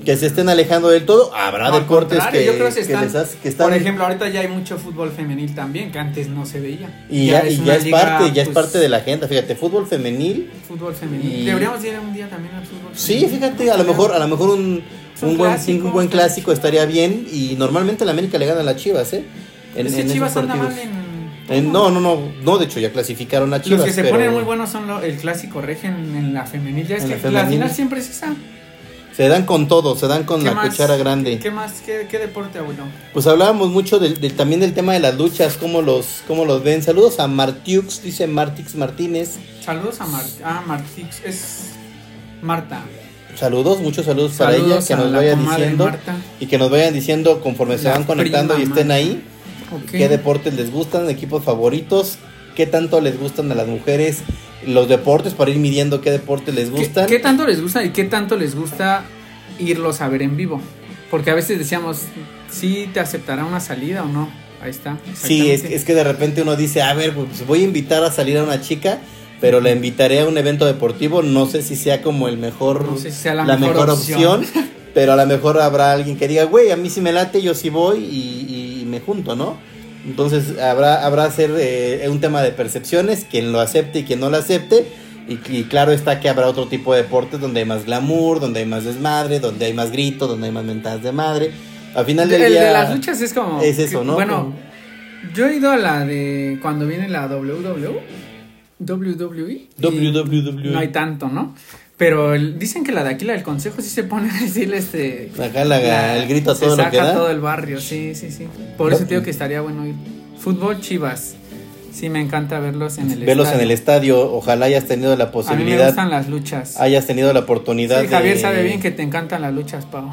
que se estén alejando del todo, habrá No, deportes que, yo creo que, que están, les hace- que están... Por ejemplo, ahorita ya hay mucho fútbol femenil también, que antes no se veía. y ya, y ya es liga, parte, ya es pues, parte de la agenda, fíjate, fútbol femenil, Fútbol femenil. y- Deberíamos ir un día también al fútbol sí, femenil. fíjate, a lo mejor, a lo mejor un, Un buen, clásico, un buen clásico estaría bien y normalmente la América le gana a las Chivas, ¿eh? En, Es que en esos Chivas anda mal en... No, no, no, no, de hecho ya clasificaron a Chivas. Los que se pero ponen muy buenos son lo- el clásico regen en la femenil. Ya es En que la la, final siempre es esa. Se dan con todo, se dan con ¿Qué la más? cuchara grande. ¿Qué más? ¿Qué, qué deporte, abuelo? Pues hablábamos mucho del, del- también del tema de las luchas, cómo los, cómo los ven. Saludos a Martiux, dice Martix Martínez. Saludos a Mar ah, Martix. Es Marta. Saludos, muchos saludos, para Saludos ella, que nos comadre diciendo Marta. y que nos vayan diciendo conforme se La van conectando y estén ahí. Ok. qué deportes les gustan, equipos favoritos, qué tanto les gustan a las mujeres los deportes para ir midiendo qué deportes les ¿Qué, gustan. qué tanto les gusta y qué tanto les gusta irlos a ver en vivo? Porque a veces decíamos, ¿sí te aceptará una salida o no? Ahí está. Sí, es, es que de repente uno dice, a ver, pues voy a invitar a salir a una chica, pero la invitaré a un evento deportivo, no sé si sea como el mejor, No sé si sea la la, mejor mejor, opción. opción, pero a lo mejor habrá alguien que diga, güey, a mí sí me late, yo sí voy y, y me junto, ¿no? Entonces habrá, habrá ser eh, un tema de percepciones, quien lo acepte y quien no lo acepte. Y, y claro está que habrá otro tipo de deportes donde hay más glamour, donde hay más desmadre, donde hay más grito, donde hay más mentadas de madre. Al final del el día... de las luchas es como. es eso, que- ¿no? Bueno, Como- yo he ido a la de cuando viene la WWE. WWE. WWE. No hay tanto, ¿no? Pero el- dicen que la de aquí, la del consejo, sí se pone a decirle este. Acá la- el grito a se todo lo saca que da. todo el barrio, sí, sí, sí. Por No. eso digo que estaría bueno ir. Fútbol Chivas. Sí, me encanta verlos en el Verlos estadio. en el estadio, ojalá hayas tenido la A mí me posibilidad, gustan las luchas. hayas tenido la oportunidad Sí, Javier de, sabe bien que te encantan las luchas, Pau.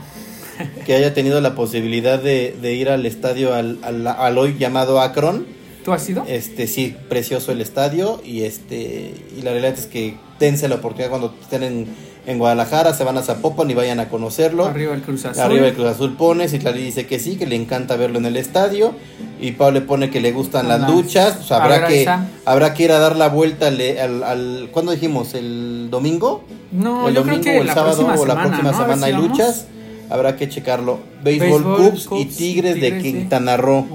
que haya tenido la posibilidad de, de ir al estadio al, al, al hoy llamado Akron. ¿Tú has ido? Este sí, precioso el estadio y este y la realidad es que dense la oportunidad cuando estén en, en Guadalajara, se van a Zapopan y vayan a conocerlo. Arriba el Cruz Azul. Arriba el Cruz Azul pone, Citlali dice que sí, que le encanta verlo en el estadio. Y Pablo le pone que le gustan las Las- a habrá que habrá que ir a dar la vuelta al, al, al- ¿cuándo dijimos? ¿El domingo? No, el yo domingo creo que o el la sábado próxima o la semana, próxima ¿no? Semana si hay vamos. luchas. Habrá que checarlo. Béisbol, Cubs, y Tigres, de. Quintana Roo.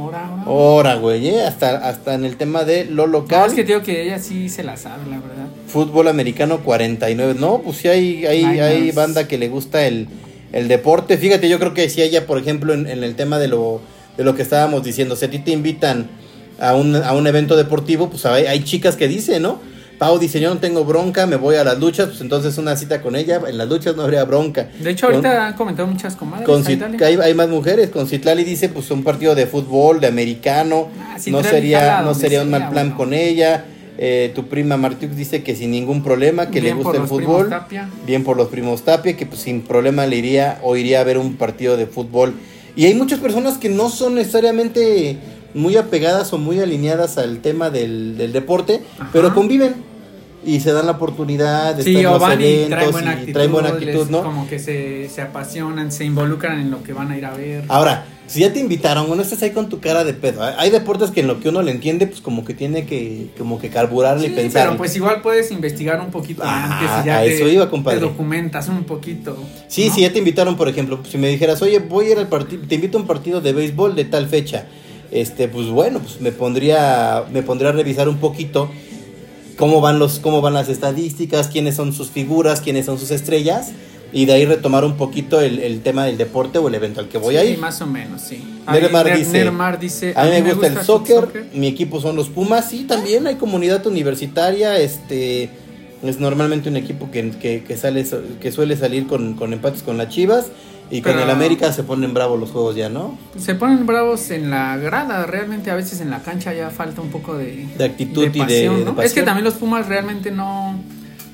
Ahora, güey, ¿eh? hasta, hasta en el tema de lo No, local. es que digo que ella sí se la sabe, la verdad. Fútbol americano 49. No, pues sí hay, hay, hay banda que le gusta el, el deporte. Fíjate, yo creo que sí ella, por ejemplo, en, en el tema de lo, de lo que estábamos diciendo, si a ti te invitan a un, a un evento deportivo, pues hay, hay chicas que dicen, ¿no? Pau dice, yo no tengo bronca, me voy a las luchas, pues entonces una cita con ella, en las luchas no habría bronca. De hecho, Con- ahorita han comentado muchas comadres. con Cit- hay, hay más mujeres. Con Citlali dice, pues un partido de fútbol, de americano. Ah, no sería, no sería un mal plan bueno. con ella. Eh, tu prima Martiux dice que sin ningún problema, que Bien le gusta el fútbol. Bien por los primos Tapia, que pues sin problema le iría o iría a ver un partido de fútbol. Y hay muchas personas que no son necesariamente muy apegadas o muy alineadas al tema del, del deporte, Ajá. pero conviven y se dan la oportunidad de Sí, estar en los y eventos traen buena y actitud. traen buena actitud, les- ¿no? Como que se, se apasionan, se involucran en lo que van a ir a ver. Ahora, si ya te invitaron, no estás ahí con tu cara de pedo. Hay- Hay deportes que en lo que uno le entiende, pues como que tiene que, como que carburarle Sí, y pensar. pero pues igual puedes investigar un poquito Ah, antes y ya a te, eso iba, compadre. te documentas un poquito. Sí, ¿no? si ya te invitaron, por ejemplo, si me dijeras, oye, voy a ir al partido, te invito a un partido de béisbol de tal fecha. Este, pues bueno, pues me pondría, me pondría a revisar un poquito cómo van los, cómo van las estadísticas, quiénes son sus figuras, quiénes son sus estrellas, y de ahí retomar un poquito el, el tema del deporte o el evento al que voy a Sí, ir. más o menos, sí. Nermar Ner- dice, Nermar dice, A mí me gusta, el soccer, soccer. mi equipo son los Pumas, sí, también hay comunidad universitaria, este es normalmente un equipo que, que, que sale que suele salir con, con empates con las Chivas y con el América se ponen bravos los juegos ya, ¿no? Se ponen bravos en la grada, realmente a veces en la cancha ya falta un poco de, De actitud y de-. Es que también los Pumas realmente no,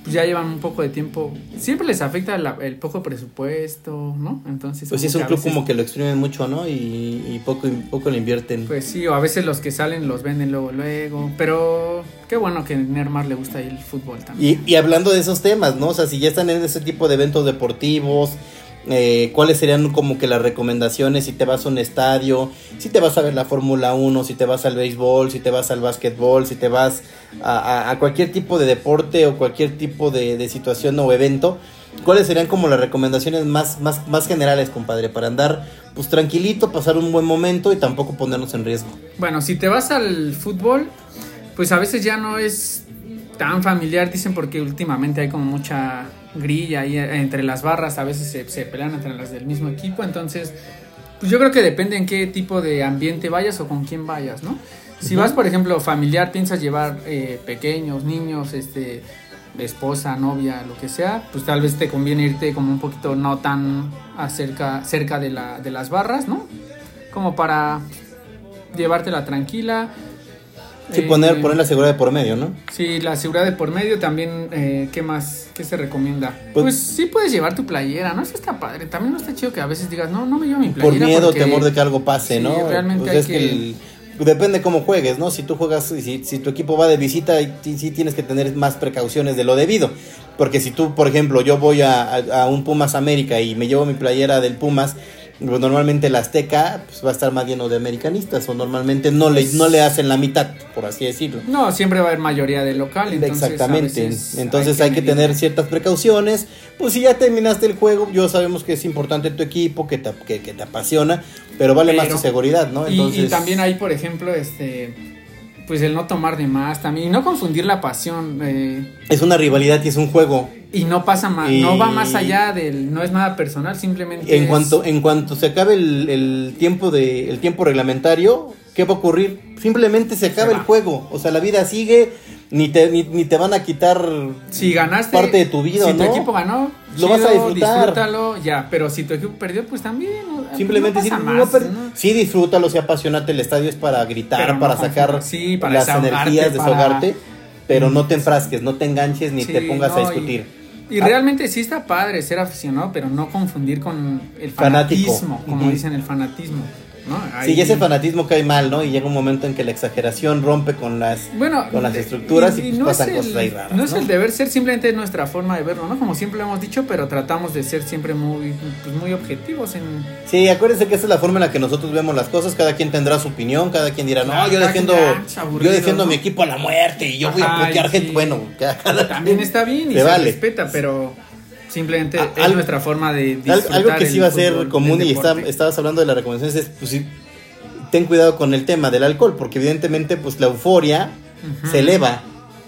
pues ya llevan un poco de tiempo, siempre les afecta la- el poco presupuesto, ¿no? Entonces... Pues sí, es un club veces- como que lo exprimen mucho, ¿no? Y, y poco, poco le invierten. Pues sí, o a veces los que salen los venden luego, luego, pero qué bueno que a Nermar le gusta el fútbol también. Y, y hablando de esos temas, ¿no? O sea, si ya están en ese tipo de eventos deportivos, eh, ¿cuáles serían como que las recomendaciones si te vas a un estadio, si te vas a ver la Fórmula 1, si te vas al béisbol, si te vas al básquetbol, si te vas a, cualquier tipo de deporte o cualquier tipo de, de situación o evento? ¿Cuáles serían como las recomendaciones más, más, más generales, compadre? Para andar pues tranquilito, pasar un buen momento y tampoco ponernos en riesgo. Bueno, si te vas al fútbol, pues a veces ya no es tan familiar, dicen, porque últimamente hay como mucha grilla ahí entre las barras, a veces se, se pelean entre las del mismo equipo, entonces, pues yo creo que depende en qué tipo de ambiente vayas o con quién vayas, ¿no? Si vas, por ejemplo, familiar, piensas llevar eh, pequeños, niños, este, esposa, novia, lo que sea, pues tal vez te conviene irte como un poquito no tan acerca, cerca de, la, de las barras, ¿no? Como para llevártela tranquila. Sí, poner, poner la seguridad de por medio, ¿no? Sí, la seguridad de por medio también, eh, ¿qué más? ¿Qué se recomienda? Pues- Pues, sí puedes llevar tu playera, ¿no? Eso está padre. También no está chido que a veces digas, no, no me llevo mi por playera. miedo, porque- temor de que algo pase, Sí, ¿no? realmente Pues hay es que, que- el- depende cómo juegues, ¿no? Si tú juegas, si, si tu equipo va de visita, sí tienes que tener más precauciones de lo debido. Porque si tú, por ejemplo, yo voy a, a, un Pumas América y me llevo mi playera del Pumas, pues normalmente el Azteca pues, va a estar más lleno de americanistas o normalmente no le, no le hacen la mitad, por así decirlo. No, siempre va a haber mayoría de local. Exactamente. Entonces hay que, tener ciertas precauciones. Pues si ya terminaste el juego, yo sabemos que es importante tu equipo, que te, que, te apasiona, pero vale más tu seguridad, ¿no? Entonces... Y, también hay, por ejemplo, este pues el no tomar de más también y no confundir la pasión. Eh, es una rivalidad y es un juego. Y no pasa más, no va más allá del, no es nada personal, simplemente. En cuanto, en cuanto se acabe el, tiempo de, el tiempo reglamentario, ¿qué va a ocurrir? Simplemente se acaba el juego, o sea la vida sigue, ni te, ni, te van a quitar si ganaste, parte de tu vida, si tu equipo ganó, lo vas a disfrutar. Disfrútalo, ya, pero si tu equipo perdió, pues también. Simplemente no sí, disfrútalo, sí apasionate, el estadio es para gritar, para sacar las energías, desahogarte, pero no te enfrasques, no te enganches ni te pongas a discutir. Y, ah. realmente sí está padre ser aficionado, pero no confundir con el fanatismo, como dicen el fanatismo. Sí, y ese fanatismo cae mal, ¿no? Y llega un momento en que la exageración rompe con las, con las estructuras y, pues pasan cosas ahí raras. No, es el deber ser, simplemente nuestra forma de verlo, ¿no? Como siempre lo hemos dicho, pero tratamos de ser siempre muy, pues, muy objetivos en... Sí, acuérdense que esa es la forma en la que nosotros vemos las cosas, cada quien tendrá su opinión, cada quien dirá, no, yo defiendo, yo defiendo a mi equipo a la muerte y yo voy a putear gente, bueno, También está bien y se respeta, pero... Simplemente es nuestra forma de disfrutar Algo que sí va a ser común y estabas hablando de las recomendaciones es, pues sí, ten cuidado con el tema del alcohol, porque evidentemente pues la euforia se eleva.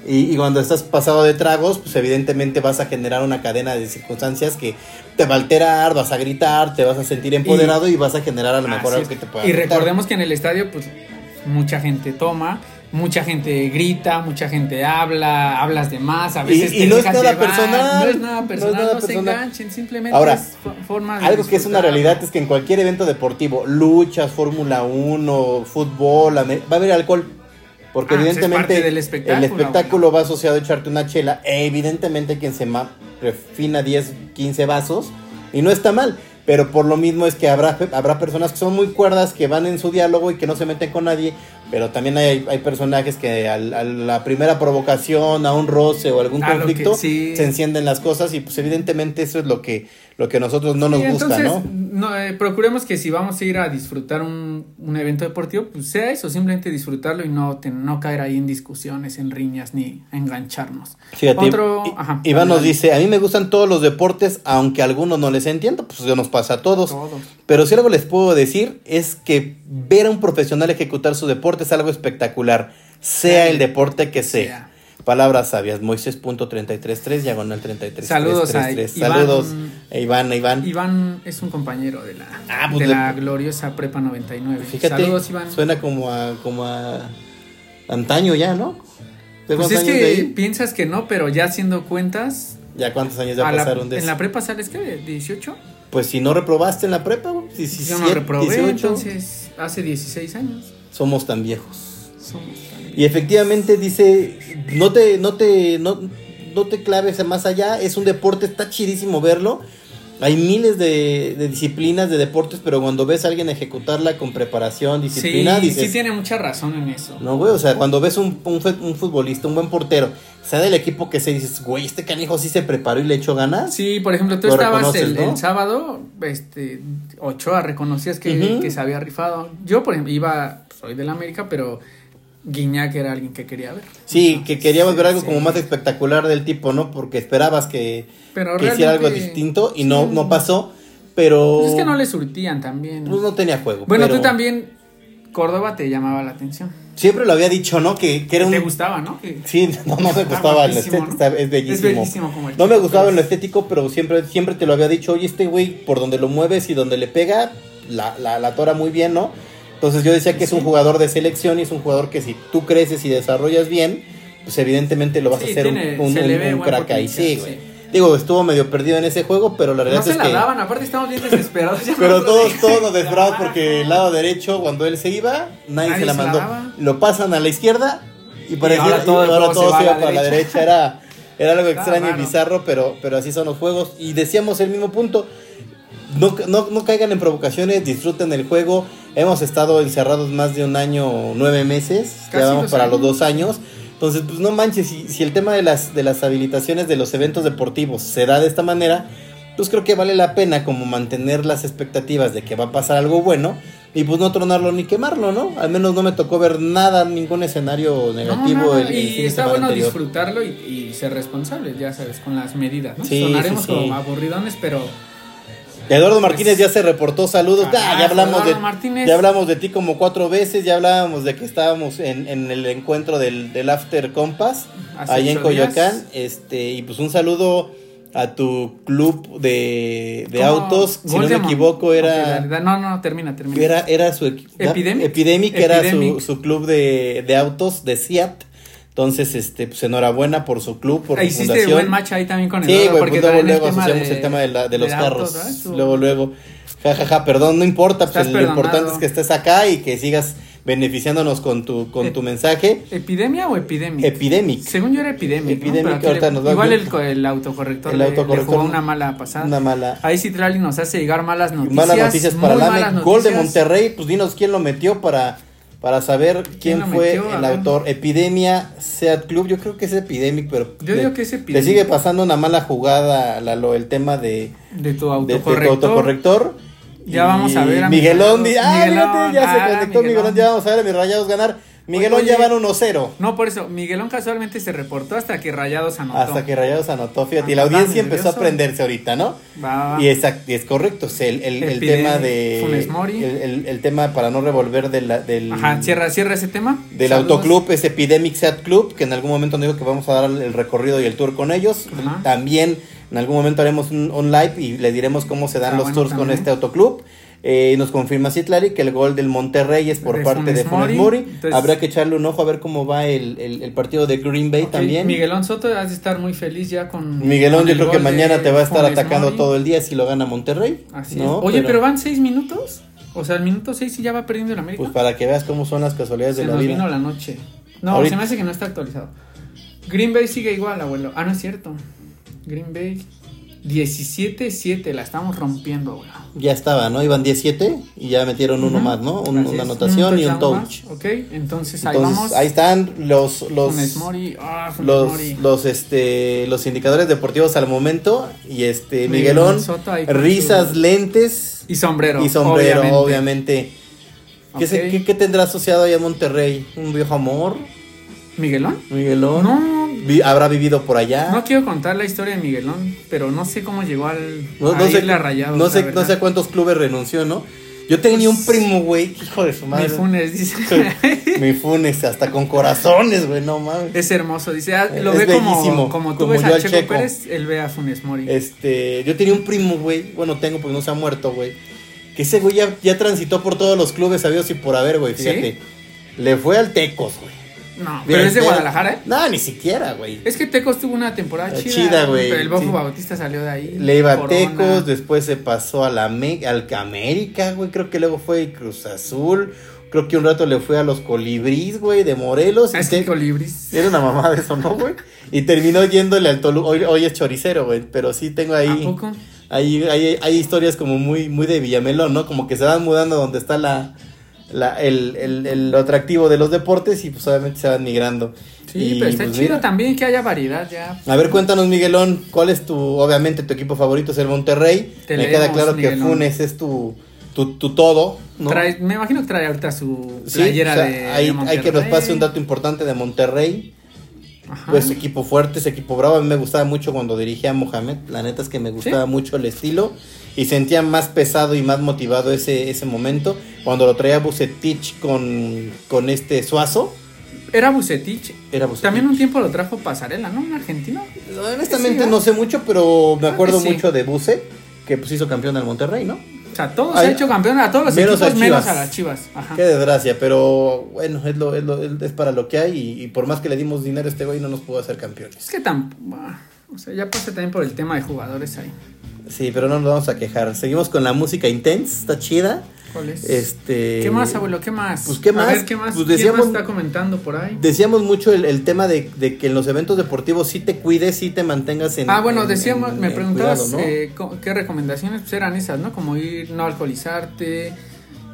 Y, cuando estás pasado de tragos, pues evidentemente vas a generar una cadena de circunstancias que te va a alterar, vas a gritar, te vas a sentir empoderado y, vas a generar a lo mejor algo que te pueda Y recordemos que en el estadio, pues mucha gente toma mucha gente grita, mucha gente habla, hablas de más, a veces y, no, es nada personal, no es nada personal, no, se enganchen, simplemente Ahora, es forma de Algo que es una realidad es que en cualquier evento deportivo, luchas, Fórmula 1, fútbol, va a haber alcohol. Porque ah, evidentemente el espectáculo va asociado a echarte una chela. E evidentemente quien se refina 10, 15 vasos y no está mal. Pero por lo mismo es que habrá, habrá personas que son muy cuerdas, que van en su diálogo y que no se meten con nadie, pero también hay, hay personajes que a la primera provocación, a un roce o algún conflicto, se encienden las cosas y pues evidentemente eso es lo que lo que a nosotros no nos gusta, ¿no? no eh, procuremos que si vamos a ir a disfrutar un, un, evento deportivo, pues sea eso, simplemente disfrutarlo y no, no caer ahí en discusiones, en riñas, ni engancharnos. Fíjate, Otro, Iván nos dice, a mí me gustan todos los deportes, aunque a algunos no les entiendo, pues eso nos pasa a todos. Pero si algo les puedo decir es que ver a un profesional ejecutar su deporte es algo espectacular, sea el deporte que sea. Palabras sabias, Moisés.333, diagonal 33. Saludos a Iván, Saludos a Iván, Iván. Iván es un compañero de la, ah, pues de la gloriosa Prepa 99. Fíjate, Saludos, Iván. Suena como a, como a antaño ya, ¿no? Pues es que piensas que no, pero ya haciendo cuentas. ¿Ya cuántos años ya pasaron de eso? ¿En la prepa sales qué? ¿18? Pues si no reprobaste en la prepa, 17, Yo no reprobé, entonces hace 16 años. Somos tan viejos. Somos y efectivamente dice, no te, no te, no, no te claves más allá, es un deporte, está chidísimo verlo. Hay miles de, disciplinas de deportes, pero cuando ves a alguien ejecutarla con preparación, disciplina, sí, Sí, tiene mucha razón en eso. No, güey, o sea, cuando ves un, un, futbolista, un buen portero, sea del equipo que se dices, güey, este canijo sí se preparó y le echó ganas. Sí, por ejemplo, tú estabas el, sábado, este, Ochoa, reconocías que, que se había rifado. Yo, por ejemplo, iba, soy del América, pero Guiñac era alguien que quería ver. Sí, que queríamos ver algo como más espectacular del tipo, ¿no? Porque esperabas que, hiciera algo distinto y no, no pasó, pero... Pues es que no le surtían también. Pues no tenía juego. Bueno, tú también, Córdoba te llamaba la atención. Siempre lo había dicho, ¿no? Que, que era un... Te gustaba, ¿no? Sí, no, no me gustaba en lo estético, es bellísimo. Es bellísimo como el No me gustaba en lo estético, pero siempre, siempre te lo había dicho, oye, este güey, por donde lo mueves y donde le pega, la, la, la tora muy bien, ¿no? Entonces yo decía que es un jugador de selección y es un jugador que si tú creces y desarrollas bien, pues evidentemente lo vas a hacer un, un, crack ahí. Sí, güey. Digo, estuvo medio perdido en ese juego, pero la realidad no es se la daban, aparte estamos bien desesperados. pero todos, todos nos desesperados porque el lado derecho, cuando él se iba, nadie, se la mandó. lo pasan a la izquierda y parecía ahora todo, ahora todo se iba para la derecha. Era, era algo extraño y bizarro, pero, pero así son los juegos. Y decíamos el mismo punto. No, no, no caigan en provocaciones, disfruten el juego hemos estado encerrados más de un año o nueve meses, Casi ya vamos para años. los dos años. Entonces, pues no manches, si, si el tema de las, de las habilitaciones de los eventos deportivos se da de esta manera, pues creo que vale la pena como mantener las expectativas de que va a pasar algo bueno y pues no tronarlo ni quemarlo, ¿no? Al menos no me tocó ver nada, ningún escenario No, negativo nada, el, el y fin está bueno anterior. disfrutarlo y, y ser responsable, ya sabes, con las medidas. ¿no? Sí, Sonaremos sí, sí. como aburridones, pero Eduardo Martínez ya se reportó, saludos. Pues, Ah, ya hablamos de Martínez. ya hablamos de ti como cuatro veces, ya hablábamos de que estábamos en, en el encuentro del, del After Compass Hace ahí en días. Coyoacán, este y pues un saludo a tu club de, de autos, si no me equivoco era. No, no, termina, termina. era era su equi- Epidemic. Epidemic era su, Epidemic. su club de, de autos de Seat. Entonces, este, pues enhorabuena por su club, por su Hiciste fundación. buen match ahí también con Sí, Eduardo, güey, porque pues luego, el luego asociamos de- el tema de, la- de los de carros. luego, luego. Ja, ja, ja, perdón, no importa. Pues, lo importante es que estés acá y que sigas beneficiándonos con tu, con tu Ep- mensaje. ¿Epidemia o epidemic? Epidemic. Según yo era epidemic. ¿no? Epidemic, aquí ahorita le- nos va a- Igual el, el autocorrector, El autocorrector- le jugó una mala pasada. Una mala. Ahí sí Trali nos hace llegar malas noticias. Malas noticias para muy la malas Gol de. Monterrey, pues dinos quién lo metió para, para saber quién, fue metió? El autor. Epidemia Seat Club, yo creo que es Epidemic, pero Yo le, digo que es le Epidemic. sigue pasando una mala jugada Lalo, el tema de, De tu de- de tu autocorrector. autocorrector. Ya vamos a ver a Miguelón, di- ah, Miguelón, ya ah, se conectó Miguelón. Miguelón. ya vamos a ver a mis rayados ganar. Miguelón Oye, ya van 1-0. No, por eso, Miguelón casualmente se reportó hasta que Rayados anotó. Hasta que Rayados anotó, fíjate, y la Andaba audiencia empezó a prenderse ahorita, ¿no? Va, va. Y es correcto, sea, el, el, el tema de Funes Mori. el, el- el tema para no revolver de la- del, Ajá, cierra, cierra ese tema. del Saludos. autoclub es Epidemic Seat Club, que en algún momento nos dijo que vamos a dar el recorrido y el tour con ellos. Ajá. También en algún momento haremos un, un live y le diremos cómo se dan Ah, los bueno, tours con este autoclub. Eh, nos confirma Citlari que el gol del Monterrey es por De parte Funes de Funes Mori. Entonces- Habrá que echarle un ojo a ver cómo va el, el- el partido de Green Bay también. Miguelón Soto has de estar muy feliz ya con. Miguelón, con yo creo que mañana te va a estar Funes atacando Mori. todo el día si lo gana Monterrey. Así ¿no? es. Oye, pero, van seis minutos. O sea, el minuto seis y ya va perdiendo el América. Pues para que veas cómo son las casualidades se de la nos vida. vino la noche. No, Ahorita- se me hace que no está actualizado. Green Bay sigue igual, abuelo. Ah, no es cierto. Green Bay 17-7, la estamos rompiendo, abuelo. Ya estaba, ¿no? Iban 17 y ya metieron uno más, ¿no? Un- una anotación y un touch. más. Ok, entonces ahí Entonces, vamos. ahí están los los Mori. Funes los, los este los indicadores deportivos al momento y este Miguelón risas, su- lentes Y sombrero. y sombrero, obviamente. obviamente. ¿Qué, se- Ok. qué- qué tendrá asociado ahí a Monterrey? ¿Un viejo amor? ¿Miguelón? ¿Miguelón? No, Vi- ¿Habrá vivido por allá? no quiero contar la historia de Miguelón, pero no sé cómo llegó al. No, a sé, irle a Rayados, no, la sé, no verdad. sé a cuántos clubes renunció, ¿no? Yo tenía un Pues, primo, güey, hijo de su madre. Mi Funes, dice. Mi Funes, hasta con corazones, güey, no mames. es hermoso, dice. ah, lo Es ve bellísimo, como, como tú como ves yo a Checo, Checo. Pérez, él ve a Funes Mori. Este, yo tenía un primo, güey, bueno, tengo porque no se ha muerto, güey. Que ese güey ya, ya transitó por todos los clubes sabidos y por haber, güey, ¿Sí? fíjate. Le fue al Tecos, güey. No, pero es de Guadalajara, ¿eh? No, ni siquiera, güey. Es que Tecos tuvo una temporada chida. chida, güey, Pero el Bofo sí. Bautista salió de ahí. Le iba a. Tecos, después se pasó a la Me- al América, güey. Creo que luego fue Cruz Azul. Creo que un rato le fue a los Colibríes, güey, de Morelos. Ah, Es que Colibris. Era una mamá de eso, ¿no, güey? Y terminó yéndole al Toluca. Hoy, hoy es choricero, güey. Pero sí tengo ahí. ¿A poco? Hay, hay, hay historias como muy, muy de Villamelón, ¿no? Como que se van mudando donde está la, la, el, el, el lo atractivo de los deportes y pues obviamente se van migrando. Sí, Y, pero está pues, chido mira. también que haya variedad ya. A ver, cuéntanos, Miguelón, ¿cuál es tu, obviamente, tu equipo favorito es el Monterrey? Te Me leemos, queda claro que. Funes es tu, tu, tu todo, ¿no? Trae- me imagino que trae ahorita su Sí, playera o sea, de, hay, de hay que nos Monterrey. pase un dato importante de Monterrey. Ajá. Pues equipo fuerte, ese equipo bravo. A mí me gustaba mucho cuando dirigía a Mohamed. La neta es que me gustaba ¿Sí? mucho el estilo. Y sentía más pesado y más motivado ese, ese momento. Cuando lo traía Bucetich con, con este Suazo. Era Bucetich. Era Bucetich. También un tiempo lo trajo Pasarela, ¿no? Un argentino. Honestamente Sí, no sé mucho, pero me acuerdo sí. mucho de Buce. Que pues hizo campeón del Monterrey, ¿no? O sea, todos Ay, ha hecho campeón a todos los menos equipos, a menos a las Chivas. Ajá. Qué desgracia, pero bueno, es, lo, es, lo- es para lo que hay. Y, y por más que le dimos dinero a este güey, no nos pudo hacer campeones. Es que tan. bah, O sea, ya pasa también por el tema de jugadores ahí. Sí, pero no nos vamos a quejar. Seguimos con la música intense, está chida. ¿Cuál es? Este. ¿Qué más, abuelo? ¿Qué más? Pues, ¿qué A más? ver, ¿qué más? Pues, ¿Quién decíamos- más está comentando por ahí? Decíamos mucho el, el tema de, de que en los eventos deportivos sí te cuides, sí te mantengas en. Ah, bueno, en- decíamos, en- me preguntabas cuidado, ¿no? eh, qué recomendaciones pues eran esas, ¿no? Como ir, no alcoholizarte,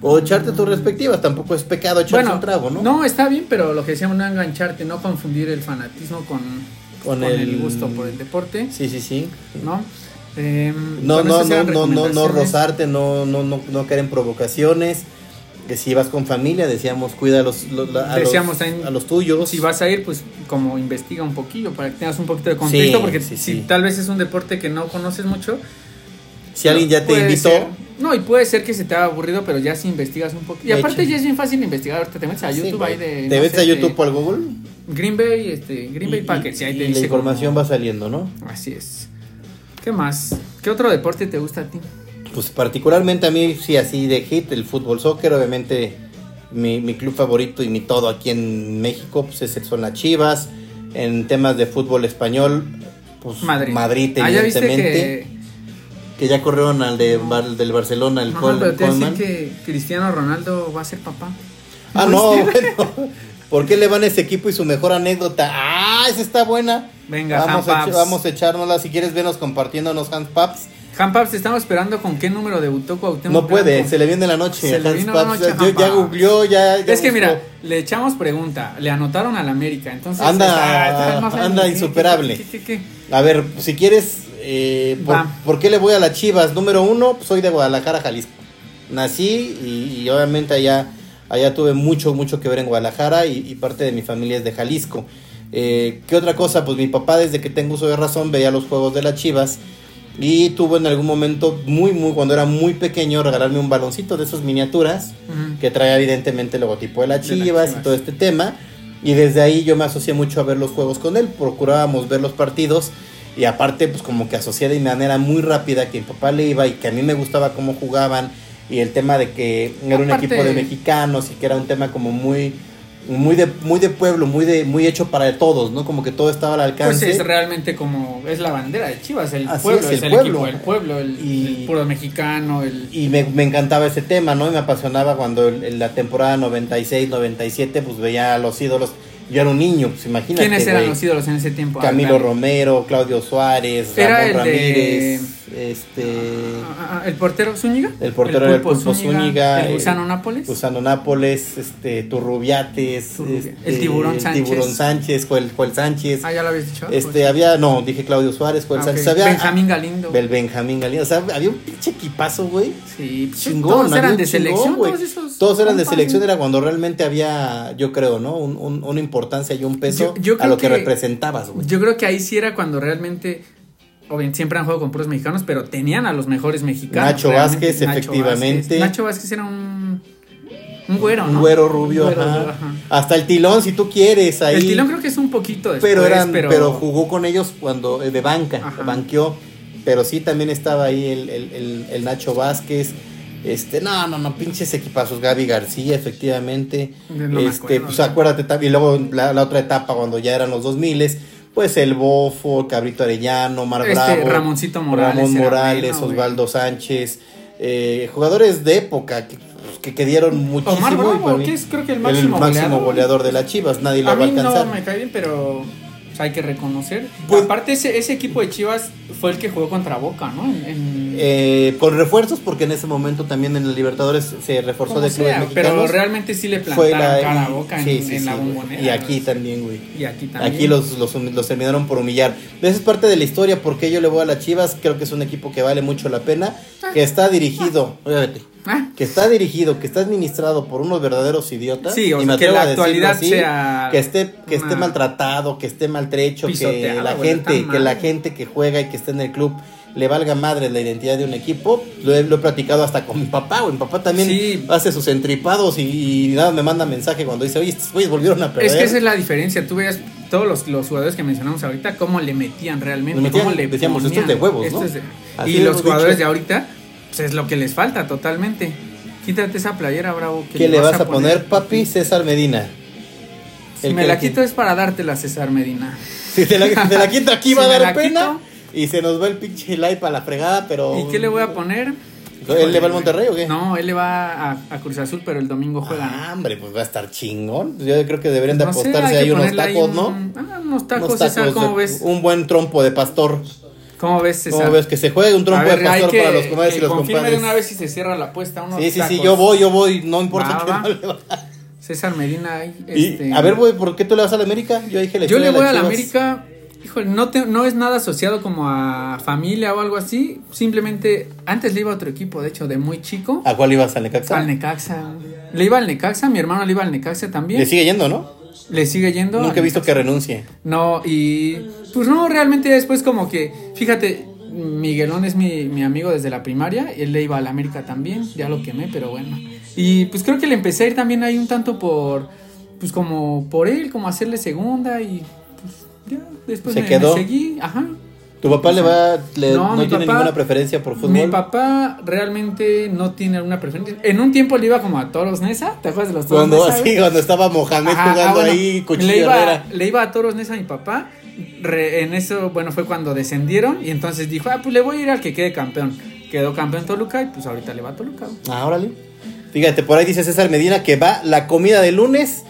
O echarte tus respectivas, tampoco es pecado echarse Bueno, un trago, ¿no? no, está bien, pero lo que decíamos, no engancharte, no confundir el fanatismo con, Con con el- el... gusto por el deporte, Sí, sí, sí. ¿no? Eh, No, no, no, no, no, no rozarte, no, no, no, no caer en provocaciones. Que si vas con familia, decíamos, cuida a los, los- a, Decíamos los, a los tuyos. Si vas a ir, pues como investiga un poquillo para que tengas un poquito de contexto, Sí, porque sí, si sí. tal vez es un deporte que no conoces mucho. si alguien ya te invitó, ser- no, y puede ser que se te haga aburrido, pero ya si investigas un poquito. Y aparte ya es bien fácil investigar, ahorita te metes a YouTube ahí de... te no metes sé, a YouTube al Google Green Bay, este, Green Bay y- Packers, y ahí y te la información va saliendo, ¿no? Así es. ¿Qué más? ¿Qué otro deporte te gusta a ti? Pues particularmente a mí, sí, así de hit, el fútbol soccer, obviamente mi, mi club favorito y mi todo aquí en México, pues es, son las Chivas. En temas de fútbol español, pues Madrid. Madrid, Ah, evidentemente. que... que... ya corrieron al de, Bar- del Barcelona, el Col- pero te que Cristiano Ronaldo va a ser papá. Ah, no, bueno. ¿Por qué le van a ese equipo y su mejor anécdota? Ah, esa está buena. Venga, vamos, a, vamos a echárnosla. Si quieres, venos compartiéndonos Hans Paps. Paps, te estamos esperando con qué número debutó Cuauhtémoc No puede, Blanco? se le viene la noche. Se le vino la noche Yo- ya googleó, ya. ya Es que buscó. mira, le echamos pregunta, le anotaron al América, entonces Anda- está- está- anda insuperable. qué- qué- qué-. A ver, si quieres, eh, ¿por, qué le voy a las Chivas? Número uno, soy de Guadalajara, Jalisco. Nací y, y obviamente allá, allá tuve mucho, mucho que ver en Guadalajara y, y parte de mi familia es de Jalisco. Eh, ¿Qué otra cosa? Pues mi papá desde que tengo uso de razón veía los juegos de las Chivas y tuvo en algún momento, muy, muy, cuando era muy pequeño, regalarme un baloncito de esas miniaturas que traía evidentemente el logotipo de las De las Chivas y Chivas. todo este tema. Y desde ahí yo me asocié mucho a ver los juegos con él, procurábamos ver los partidos y aparte pues como que asocié de manera muy rápida que mi papá le iba y que a mí me gustaba cómo jugaban y el tema de que era un equipo de mexicanos y que era un tema como muy muy de muy de pueblo, muy de muy hecho para todos, ¿no? Como que todo estaba al Pues alcance. es realmente como es la bandera de Chivas, el Así pueblo, es, es, el pueblo. equipo, el pueblo, el, Y- el puro mexicano, el y me, me encantaba ese tema, ¿no? Y me apasionaba cuando el- en la temporada 96, 97, pues veía a los ídolos. Yo era un niño, pues imagínate. ¿Quiénes eran los ídolos en ese tiempo? Camilo. Romero, Claudio Suárez, Era Ramón de- Ramírez, este, Ah, ah, el portero Zúñiga, el portero era el Pulpo Zúñiga, el eh, Gusano Nápoles, Gusano Nápoles, este, Turrubiates, Turrubia- este, el Tiburón Sánchez. Tiburón Sánchez, Joel, Joel Sánchez, ah ya lo habías dicho, este, Pues, había, no, dije Claudio Suárez, Joel ah, Sánchez, ok. había, Benjamín Galindo, el Benjamín Galindo, o sea, había un pinche equipazo, güey, sí, pues, chingón, todos eran de chingón, selección, güey. todos esos Todos eran de selección, era cuando realmente había, yo creo, ¿no? Un, un- una importancia y un peso Yo- yo a lo que, que- representabas, güey. Yo creo que ahí sí era cuando realmente, o bien, siempre han jugado con puros mexicanos, pero tenían a los mejores mexicanos. Nacho. Vázquez, efectivamente. Vázquez. Nacho Vázquez era un, un güero, ¿no? Un güero rubio, Un güero, ajá. ajá. Hasta el tilón, si tú quieres, ahí. El tilón creo que es un poquito después, pero, eran, pero, pero... jugó con ellos cuando eh, de banca, Ajá. banqueó. Pero sí también estaba ahí el, el- el- el Nacho Vázquez. Este, no, no, no, pinches equipazos. Gaby García, efectivamente. No este, acuerdo, pues ¿no? acuérdate. Y luego la, la otra etapa, cuando ya eran los 2000 pues el Bofo, Cabrito Arellano, Mar Este, Bravo, Ramoncito Morales Ramón Morales, bueno, güey. Osvaldo Sánchez. eh, jugadores de época que, que, que dieron muchísimo. Omar y Bravo, para mí, que es creo que el el máximo, máximo goleador. goleador de las Chivas, nadie lo A va a mí alcanzar. no me cae bien, pero hay que reconocer. Pues- Aparte, ese, ese equipo de Chivas fue el que jugó contra Boca, ¿no? En- en- Eh, con refuerzos, porque en ese momento también en el Libertadores se reforzó de clubes sea, mexicanos. pero realmente sí le plantaron la cara a Boca en, sí, en la sí, bombonera. Y aquí también, güey. Y aquí también. Aquí los, los, los terminaron por humillar. Esa es parte de la historia, porque yo le voy a las Chivas, creo que es un equipo que vale mucho la pena, que está dirigido, óyate, Ah, que está dirigido, que está administrado por unos verdaderos idiotas. Sí, o y sea, que la actualidad así, sea que esté, que esté maltratado, que esté maltrecho, que la gente, está que la gente que juega y que esté en el club le valga madre la identidad de un equipo. Lo he, lo he platicado hasta con mi papá, güey. Mi papá también Sí. hace sus entripados y, y nada, me manda mensaje cuando dice, oye, estos güeyes volvieron a perder. Es que esa es la diferencia. Tú veas todos los, los jugadores que mencionamos ahorita, cómo le metían realmente. Metían, cómo le decíamos, esto es de huevos, ¿no? es de- Así Y los jugadores dicho. de ahorita, pues es lo que les falta totalmente. Quítate esa playera, bravo. que ¿Qué le vas a poner, papi? César Medina. Si me la quito es para dártela, César Medina. Si te la, te la quito aquí Si va a dar pena. Y se nos va el pinche live para la fregada, pero. ¿Y qué le voy a poner? ¿Él le va al Monterrey o qué? No, él le va a, a Cruz Azul, pero el domingo juegan. Ah, hombre, pues va a estar chingón. Yo creo que deberían de No sé, apostarse hay ahí unos ahí tacos, un- ¿no? Ah, unos tacos, Unos César, tacos ¿cómo ves? Un buen trompo de pastor. ¿Cómo ves, César? ¿Cómo ves? Que se juegue un trompo ver, de pastor que- para los comadres y los compadres. de una vez si se cierra la apuesta. Unos Sí, sí, sí, yo voy, yo voy, no importa que no le va. César Medina. Y, este, a ver, güey, ¿por qué tú le vas a la América? Yo dije la Yo le voy a la América. Híjole, no, te- no es nada asociado como a familia o algo así. Simplemente, antes le iba a otro equipo, de hecho, de muy chico. ¿A cuál ibas? ¿Al Necaxa? Al Necaxa. Le iba al Necaxa, mi hermano le iba al Necaxa también. Le sigue yendo, ¿no? Le sigue yendo. Nunca he visto que renuncie. No, y pues no, realmente después como que, fíjate, Miguelón es mi, mi amigo desde la primaria, él le iba a la América también, ya lo quemé, pero bueno. Y pues creo que le empecé a ir también ahí un tanto por, pues como por él, como hacerle segunda y pues ya, después Se me, quedó. me seguí, ajá. ¿Tu papá le va, le, No, no, tiene papá- ninguna preferencia por fútbol? Mi papá realmente no tiene alguna preferencia. En un tiempo le iba como a Toros Nesa, ¿te acuerdas de los Toros Cuando, Nesa? güey? cuando estaba Mohamed Ajá, jugando ah, bueno, ahí, Cuchillo le iba, le iba a Toros Nesa a mi papá. Re- en eso, bueno, fue cuando descendieron. Y entonces dijo, ah, pues le voy a ir al que quede campeón. Quedó campeón Toluca y pues ahorita le va a Toluca. Ah, órale. Fíjate, por ahí dice César Medina que va la comida de lunes.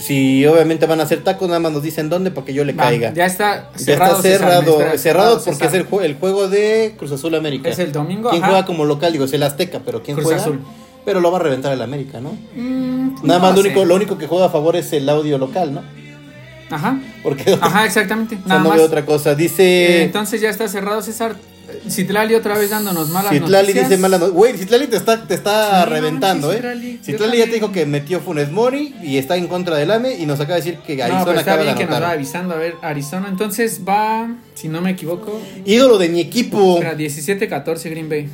Si obviamente van a hacer tacos, nada más nos dicen dónde para que yo le Va, caiga. ya está Ya cerrado. está César, cerrado, cerrado porque César. es el, el juego de Cruz Azul América. Es el domingo, ¿Quién ajá. juega como local? Digo, es el Azteca, pero ¿quién Cruz juega? Azul. Pero lo va a reventar el América, ¿no? Mm, Nada no más lo único, lo único que juega a favor es el audio local, ¿no? Ajá. Porque Ajá, exactamente. o sea, Nada no más. veo otra cosa. Eh, Dice entonces ya está cerrado, César. Citlali otra vez dándonos malas Citlali noticias. dice mala no- Güey, Citlali te está, te está Sí, reventando, no ¿eh? manches, Citlali. Citlali ya te dijo que metió Funes Mori y está en contra del AME y nos acaba de decir que No, Arizona pero está acaba de bien que nos va avisando. A ver, Arizona. Entonces va, si no me equivoco, Ídolo de mi equipo. Espera, 17-14 Green Bay.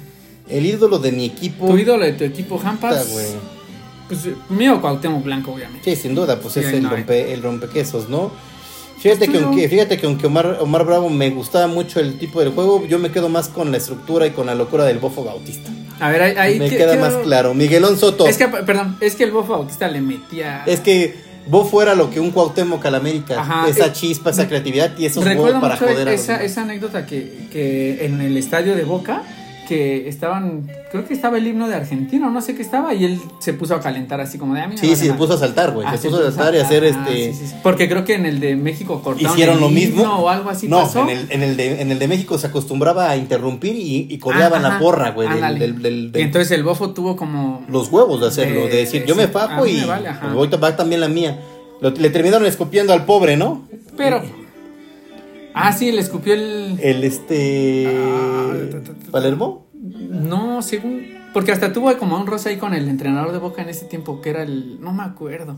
El ídolo de mi equipo. Tu ídolo de tu equipo, Hampas. Pues mío, Cuauhtémoc Blanco, obviamente. Sí, sin duda, pues Sí, es el, no rompe, el rompequesos, ¿no? Fíjate que, aunque, fíjate que aunque Omar, Omar Bravo me gustaba mucho el tipo del juego, yo me quedo más con la estructura y con la locura del Bofo Bautista. A ver, ahí, me que- queda más claro. Miguelón Soto. Es que, perdón, es que el Bofo Bautista le metía. Es que Bofo era lo que un Cuauhtémoc al América. Ajá, esa eh, chispa, esa creatividad y esos huevos para mucho joder a esa, anécdota que, que en el estadio de Boca, que estaban, creo que estaba el himno de Argentina, no sé qué estaba, y él se puso a calentar así como de a mí Sí, sí, se madre". puso a saltar, güey. Ah, se puso a saltar y a hacer ah, este. sí, sí, sí. Porque creo que en el de México cortaron Hicieron el lo mismo. o algo así no, pasó. En, el, en, el de, en el de México se acostumbraba a interrumpir y, y coreaban Ah, la porra, güey. del- del- del- del- Y entonces el bofo tuvo como. los huevos de hacerlo, De- de decir, de yo me a mí y vale, ahorita va también la mía. Lo- le terminaron escupiendo al pobre, ¿no? Pero. Ah, sí, le escupió el. El este. Ah, ta, ta, ta. Palermo. No, según. Porque hasta tuvo como un roce ahí con el entrenador de Boca en ese tiempo, que era el. No me acuerdo.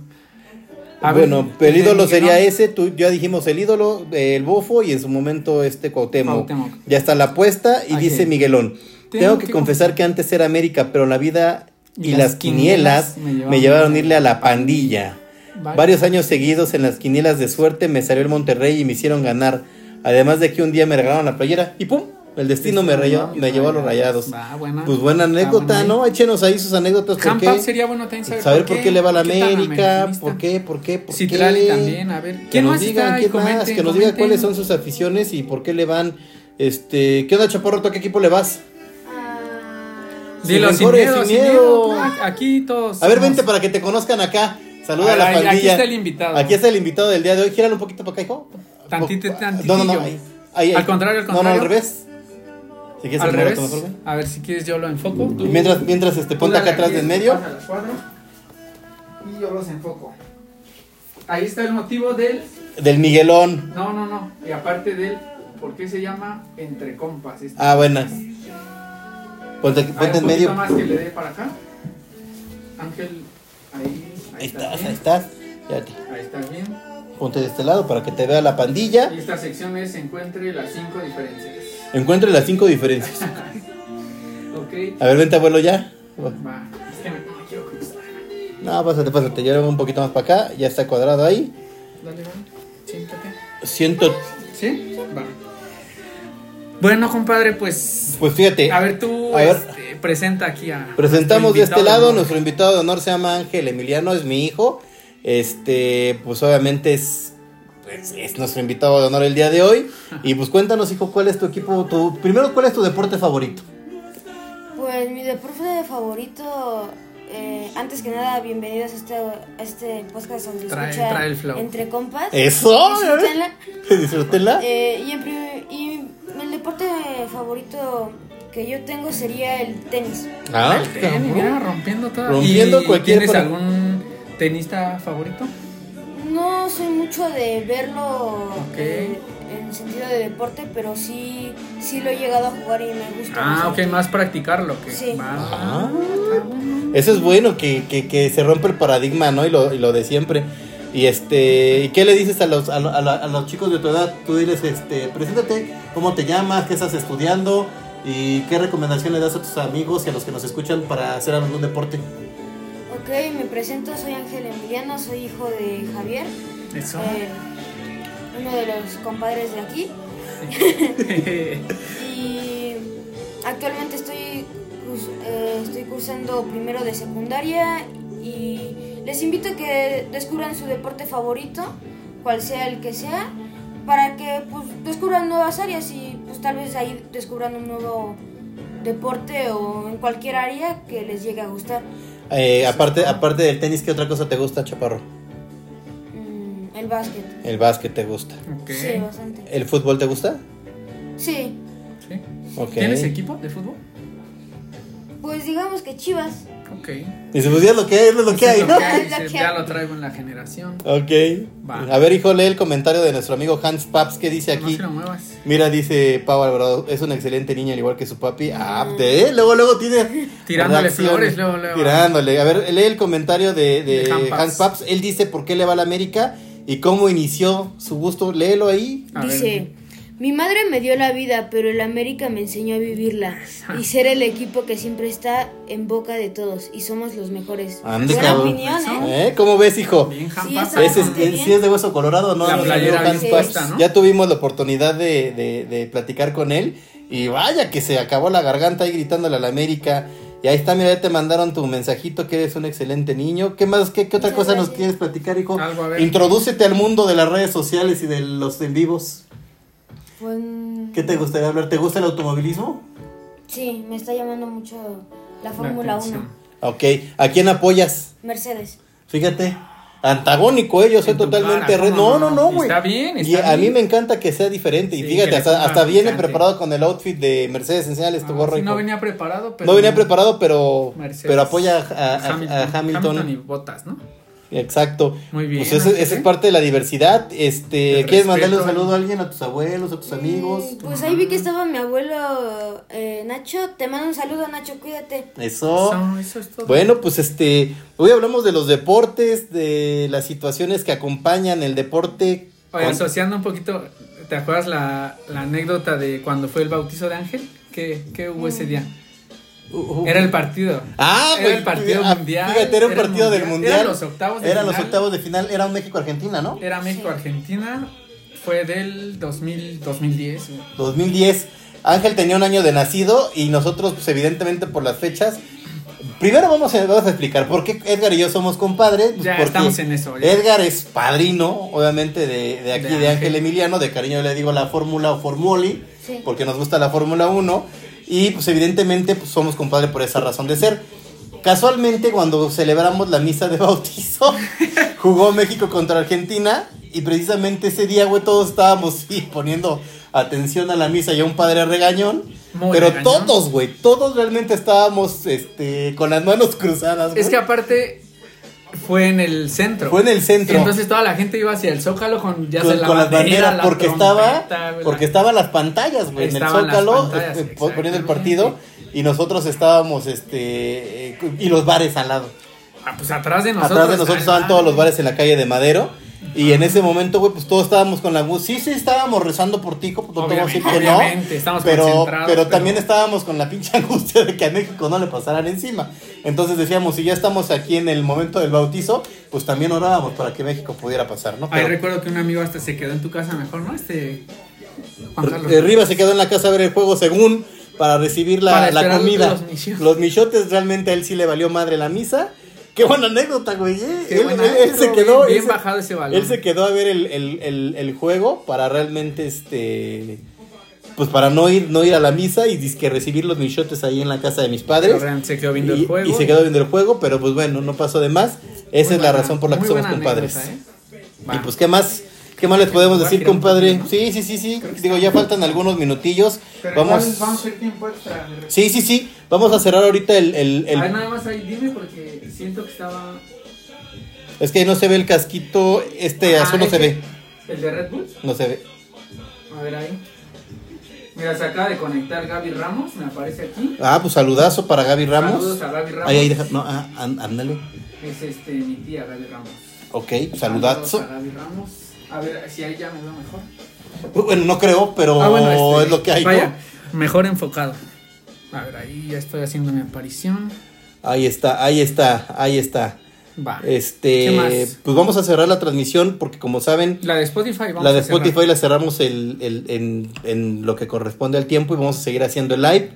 A ver, bueno, el ídolo sería ese, tú, ya dijimos el ídolo, el bofo y en su momento este Cuauhtémoc. Cuauhtémoc. Ya está la apuesta y dice Miguelón. Tengo Tengo que, que confesar que antes era América, pero la vida y, Y las, las quinielas, quinielas me llevaron a irle a la pandilla. Varios años seguidos en las quinielas de suerte me salió el Monterrey y me hicieron ganar. Además de que un día me regalaron la playera y ¡pum! El destino me, rayó, me llevó a los rayados. Va, buena. Pues buena anécdota, Ah, ¿no? Échenos ahí sus anécdotas. ¿por qué? sería bueno también saber, Saber por qué le va a la América, por qué, por qué, por Citlali qué. también, a ver. Que ¿Quién nos más está digan? ¿quién más? Que nos diga comenten. cuáles son sus aficiones y por qué le van. Este, ¿qué onda, Chaparro? ¿Tú a qué equipo le vas? Ah, Dilo Sin sin rencores, miedo, sin sin miedo. miedo. Aquí todos. A ver, somos- vente para que te conozcan acá. Saluda A a, la pandilla. aquí está el invitado. Aquí está el invitado del día de hoy. Gíralo un poquito para acá, hijo. Tantito, No, tantitillo. no, no. ahí, ahí, ahí. Al contrario, al No, no, al contrario. revés. Si quieres Al revés. mejor. A ver si quieres yo lo enfoco. Tú- Y mientras, mientras este, ponte acá atrás aquí, de en medio. Y yo los enfoco. Ahí está el motivo del. Del Miguelón. No, no, no. Y aparte del. ¿Por qué se llama Entre Compas? Este. Ah, buenas. Ponte, A ver, ponte en medio. más que le dé para acá. Ángel, ahí. Ahí estás, bien. ahí estás. Fíjate. Ahí estás bien. Ponte de este lado para que te vea la pandilla. Y esta sección es Encuentre las cinco diferencias. Encuentre las cinco diferencias. Ok. A ver, vente, abuelo, ya. Va. Es que me, no me quiero cruzar. No, pásate, pásate. Ya un poquito más para acá. Ya está cuadrado ahí. Dale, dale. Siéntate. Siento. ¿Sí? Va. Bueno, compadre, pues. Pues fíjate. A ver, tú A ver. este, presenta aquí a. Presentamos de este lado, nuestro invitado de honor se llama Ángel Emiliano, es mi hijo. Este, pues obviamente es, pues, es nuestro invitado de honor el día de hoy. Y pues cuéntanos, hijo, cuál es tu equipo, tu, primero, cuál es tu deporte favorito. Pues mi deporte favorito, eh, antes que nada, bienvenidos a este, a este podcast donde Trae- escucha trae el flow. entre compas. Eso, Disfrútenla. disfrútenla. Eh, y, prim- y el deporte favorito que yo tengo sería el tenis. Ah, El tenis, mira, rompiendo todo. Rompiendo ¿Y cualquier ¿Tienes para- algún tenista favorito? No soy mucho de verlo eh, en sentido de deporte, pero sí, sí lo he llegado a jugar y me gusta. Ah, ok, más practicarlo que. Sí. Va. Ah. Eso es bueno, que, que, que se rompe el paradigma, ¿no? Y lo, y lo de siempre. Y este, ¿y qué le dices a los, a, lo- a la- a los chicos de tu edad? Tú diles, este, preséntate, cómo te llamas, qué estás estudiando y qué recomendación le das a tus amigos y a los que nos escuchan para hacer algún deporte. Ok, me presento, soy Ángel Emiliano, soy hijo de Javier, Eso. eh, uno de los compadres de aquí. Y actualmente estoy, eh, estoy cursando primero de secundaria y les invito a que descubran su deporte favorito, cual sea el que sea, para que pues, descubran nuevas áreas y pues tal vez ahí descubran un nuevo deporte o en cualquier área que les llegue a gustar. Eh, aparte, aparte del tenis, ¿qué otra cosa te gusta, Chaparro? Mm, el básquet. El básquet te gusta. Sí, bastante. ¿El fútbol te gusta? Sí. ¿Tienes equipo de fútbol? pues digamos que Chivas. Ok. Y si pues ya es lo que hay, es lo que hay, Eso es ¿no? lo que hay, que Ya lo traigo en la generación. Ok. Va. A ver, hijo, lee el comentario de nuestro amigo Hans Paps que dice No aquí. se lo muevas. Mira, dice Pau Alvarado, es un excelente niño al igual que su papi. Ah, de, luego, luego tiene. Tirándole flores, luego, luego. Tirándole. A ver, lee el comentario de, de De Hans Hans, Paps. Él dice por qué le va a la América y cómo inició su gusto. Léelo ahí. A ver. Mi madre me dio la vida, pero el América me enseñó a vivirla y ser el equipo que siempre está en boca de todos y somos los mejores. Ande, Buena cabrón. opinión, ¿eh? ¿Eh? ¿Cómo ves, hijo? Bien, Sí, Ese es, bastante bien. sí es de hueso colorado, ¿no? La bien puesta, ¿no? Ya tuvimos la oportunidad de, de- de platicar con él y vaya que se acabó la garganta ahí gritándole a la América. Y ahí está, mira, ya te mandaron tu mensajito que eres un excelente niño. ¿Qué más, qué, qué otra Muchas cosa nos quieres platicar, hijo? Algo, a ver. Introdúcete al mundo de las redes sociales y de los en vivos. Pues, ¿Qué te gustaría hablar? ¿Te gusta el automovilismo? sí, me está llamando mucho la La Fórmula atención. 1. Ok, ¿a quién apoyas? Mercedes. Fíjate, antagónico, ¿eh? Yo soy totalmente... cara, re- ¿cómo No, no, no? no, güey. Está bien, Y está a mí bien. me encanta que sea diferente. y Sí, fíjate, que le hasta, hasta viene picante. preparado con el outfit de Mercedes. Enséñales tu Ah, gorro, sí, no venía preparado, pero. No venía preparado, pero, Mercedes. pero apoya a, a- a Hamilton, Hamilton. y Botas, ¿no? Exacto. Muy bien, Pues esa ¿eh? es parte de la diversidad. Este, ¿Quieres mandarle un saludo a alguien, a tus abuelos, a tus amigos? Mm, Pues ahí vi que estaba mi abuelo eh, Nacho. Te mando un saludo, Nacho, cuídate. Eso. Eso, eso es todo. Bueno, pues este, hoy hablamos de los deportes, de las situaciones que acompañan el deporte. Oye, con- asociando un poquito, ¿te acuerdas la, la anécdota de cuando fue el bautizo de Ángel? ¿Qué, qué hubo ese día? Uh, uh. Era el partido. Ah, era güey, el partido ah, mundial. Fíjate, era un partido del mundial. Eran los octavos de Eran los final. octavos de final, era un México-Argentina, ¿no? Era México-Argentina. Fue del 2000, 2010. güey. 2010. Ángel tenía un año de nacido y nosotros, pues evidentemente por las fechas. Primero vamos a, vamos a explicar por qué Edgar y yo somos compadres. Pues Ya porque estamos en eso, ya. Edgar es padrino, obviamente, de, de aquí, De de, Ángel Ángel. Emiliano. De cariño le digo la Fórmula o Formuli, Sí. porque nos gusta la Fórmula 1. Y pues evidentemente pues, somos compadres por esa razón de ser. Casualmente cuando celebramos la misa de bautizo, jugó México contra Argentina y precisamente ese día, güey, todos estábamos sí, poniendo atención a la misa y a un padre regañón. Muy pero regañón. todos, güey, todos realmente estábamos este, con las manos cruzadas. Es que aparte fue en el centro. Fue en el centro. Entonces toda la gente iba hacia el Zócalo con ya con, sea la con las bandera, banderas la porque estaba güey, porque estaban las pantallas güey en el las zócalo pantallas, eh, po- poniendo el partido y nosotros estábamos este eh, y los bares al lado Ah, pues atrás de nosotros. atrás de nosotros estaban todos los bares en la calle de Madero y en ese momento güey pues todos estábamos con la sí sí estábamos rezando por ti decir Obviamente, que no estamos pero concentrados, pero pero- también estábamos con la pinche angustia de que a México no le pasaran encima entonces decíamos si ya estamos aquí en el momento del bautizo pues también orábamos para que México pudiera pasar no Ahí Pero- recuerdo que un amigo hasta se quedó en tu casa mejor, ¿no? Este. Juan Carlos. Rivas se quedó en la casa a ver el juego según para recibir la, Para la comida. los. Los michotes realmente a él sí le valió madre la misa. Qué buena anécdota, güey. ¿eh? Qué él, buena él- él intro, se quedó. bien- bien él se- bajado ese balón. Él se quedó a ver el, el- el- el juego para realmente este. Pues para no ir, no ir a la misa y disque recibir los michotes ahí en la casa de mis padres. Pero se quedó viendo y, el juego. y se quedó viendo el juego, pero pues bueno, no pasó de más. Esa Muy es la razón por la que somos compadres. anécdota, ¿eh? Y pues, ¿qué más? ¿Qué más les podemos decir, compadre? Sí, sí, sí, sí. Digo, ya faltan algunos minutillos. Pero Vamos. a hacer tiempo extra. Sí, sí, sí. Vamos a cerrar ahorita el. el- el- A ver, nada más ahí, dime porque siento que estaba. Es que no se ve el casquito. Este Ah, azul no se ve. El de Red Bull. No se ve. A ver ahí. Mira, se acaba de conectar Gaby Ramos, me aparece aquí. Ah, pues saludazo para Gaby Ramos. Saludos a Gaby Ramos. Ahí, ahí, deja. No, ah, án- ándale. Es este, mi tía Gaby Ramos. Ok, Saludos saludazo. a Gaby Ramos. A ver si ahí ya me veo mejor. Bueno, no creo, pero Ah, bueno, este, es lo que hay. mejor enfocado. A ver, ahí ya estoy haciendo mi aparición. Ahí está, ahí está, ahí está. Va. Este, ¿Qué más? pues vamos a cerrar la transmisión porque como saben, La de Spotify, vamos la de a cerrar. Spotify la cerramos el, el- en, en lo que corresponde al tiempo y vamos a seguir haciendo el live.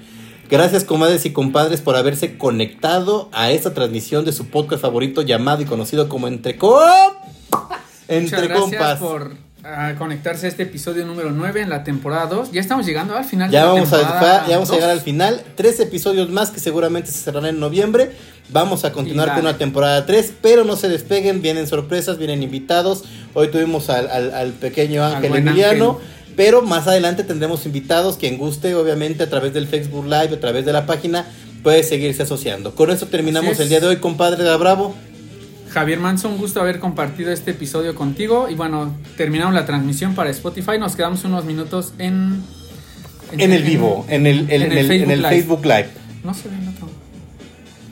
Gracias, comadres y compadres, por haberse conectado a esta transmisión de su podcast favorito llamado y conocido como Entre Com. Entre gracias compas. por ah, conectarse a este episodio número 9 en la temporada 2. Ya estamos llegando al final Ya de la vamos, a, temporada ya vamos a llegar al 2. final. Tres episodios más que seguramente se cerrarán en noviembre. Vamos a continuar con una temporada 3, pero no se despeguen. Vienen sorpresas, vienen invitados. Hoy tuvimos al, al- al pequeño Ángel Emiliano. Pero más adelante tendremos invitados. Quien guste, obviamente, a través del Facebook Live, a través de la página, puede seguirse asociando. Con eso terminamos es. el día de hoy, compadre de Bravo. Javier Manso, un gusto haber compartido este episodio contigo. Y bueno, terminamos la transmisión para Spotify. Nos quedamos unos minutos en. En el vivo, en el, en en el- el en el Facebook Live. Facebook Live. No se ve otro.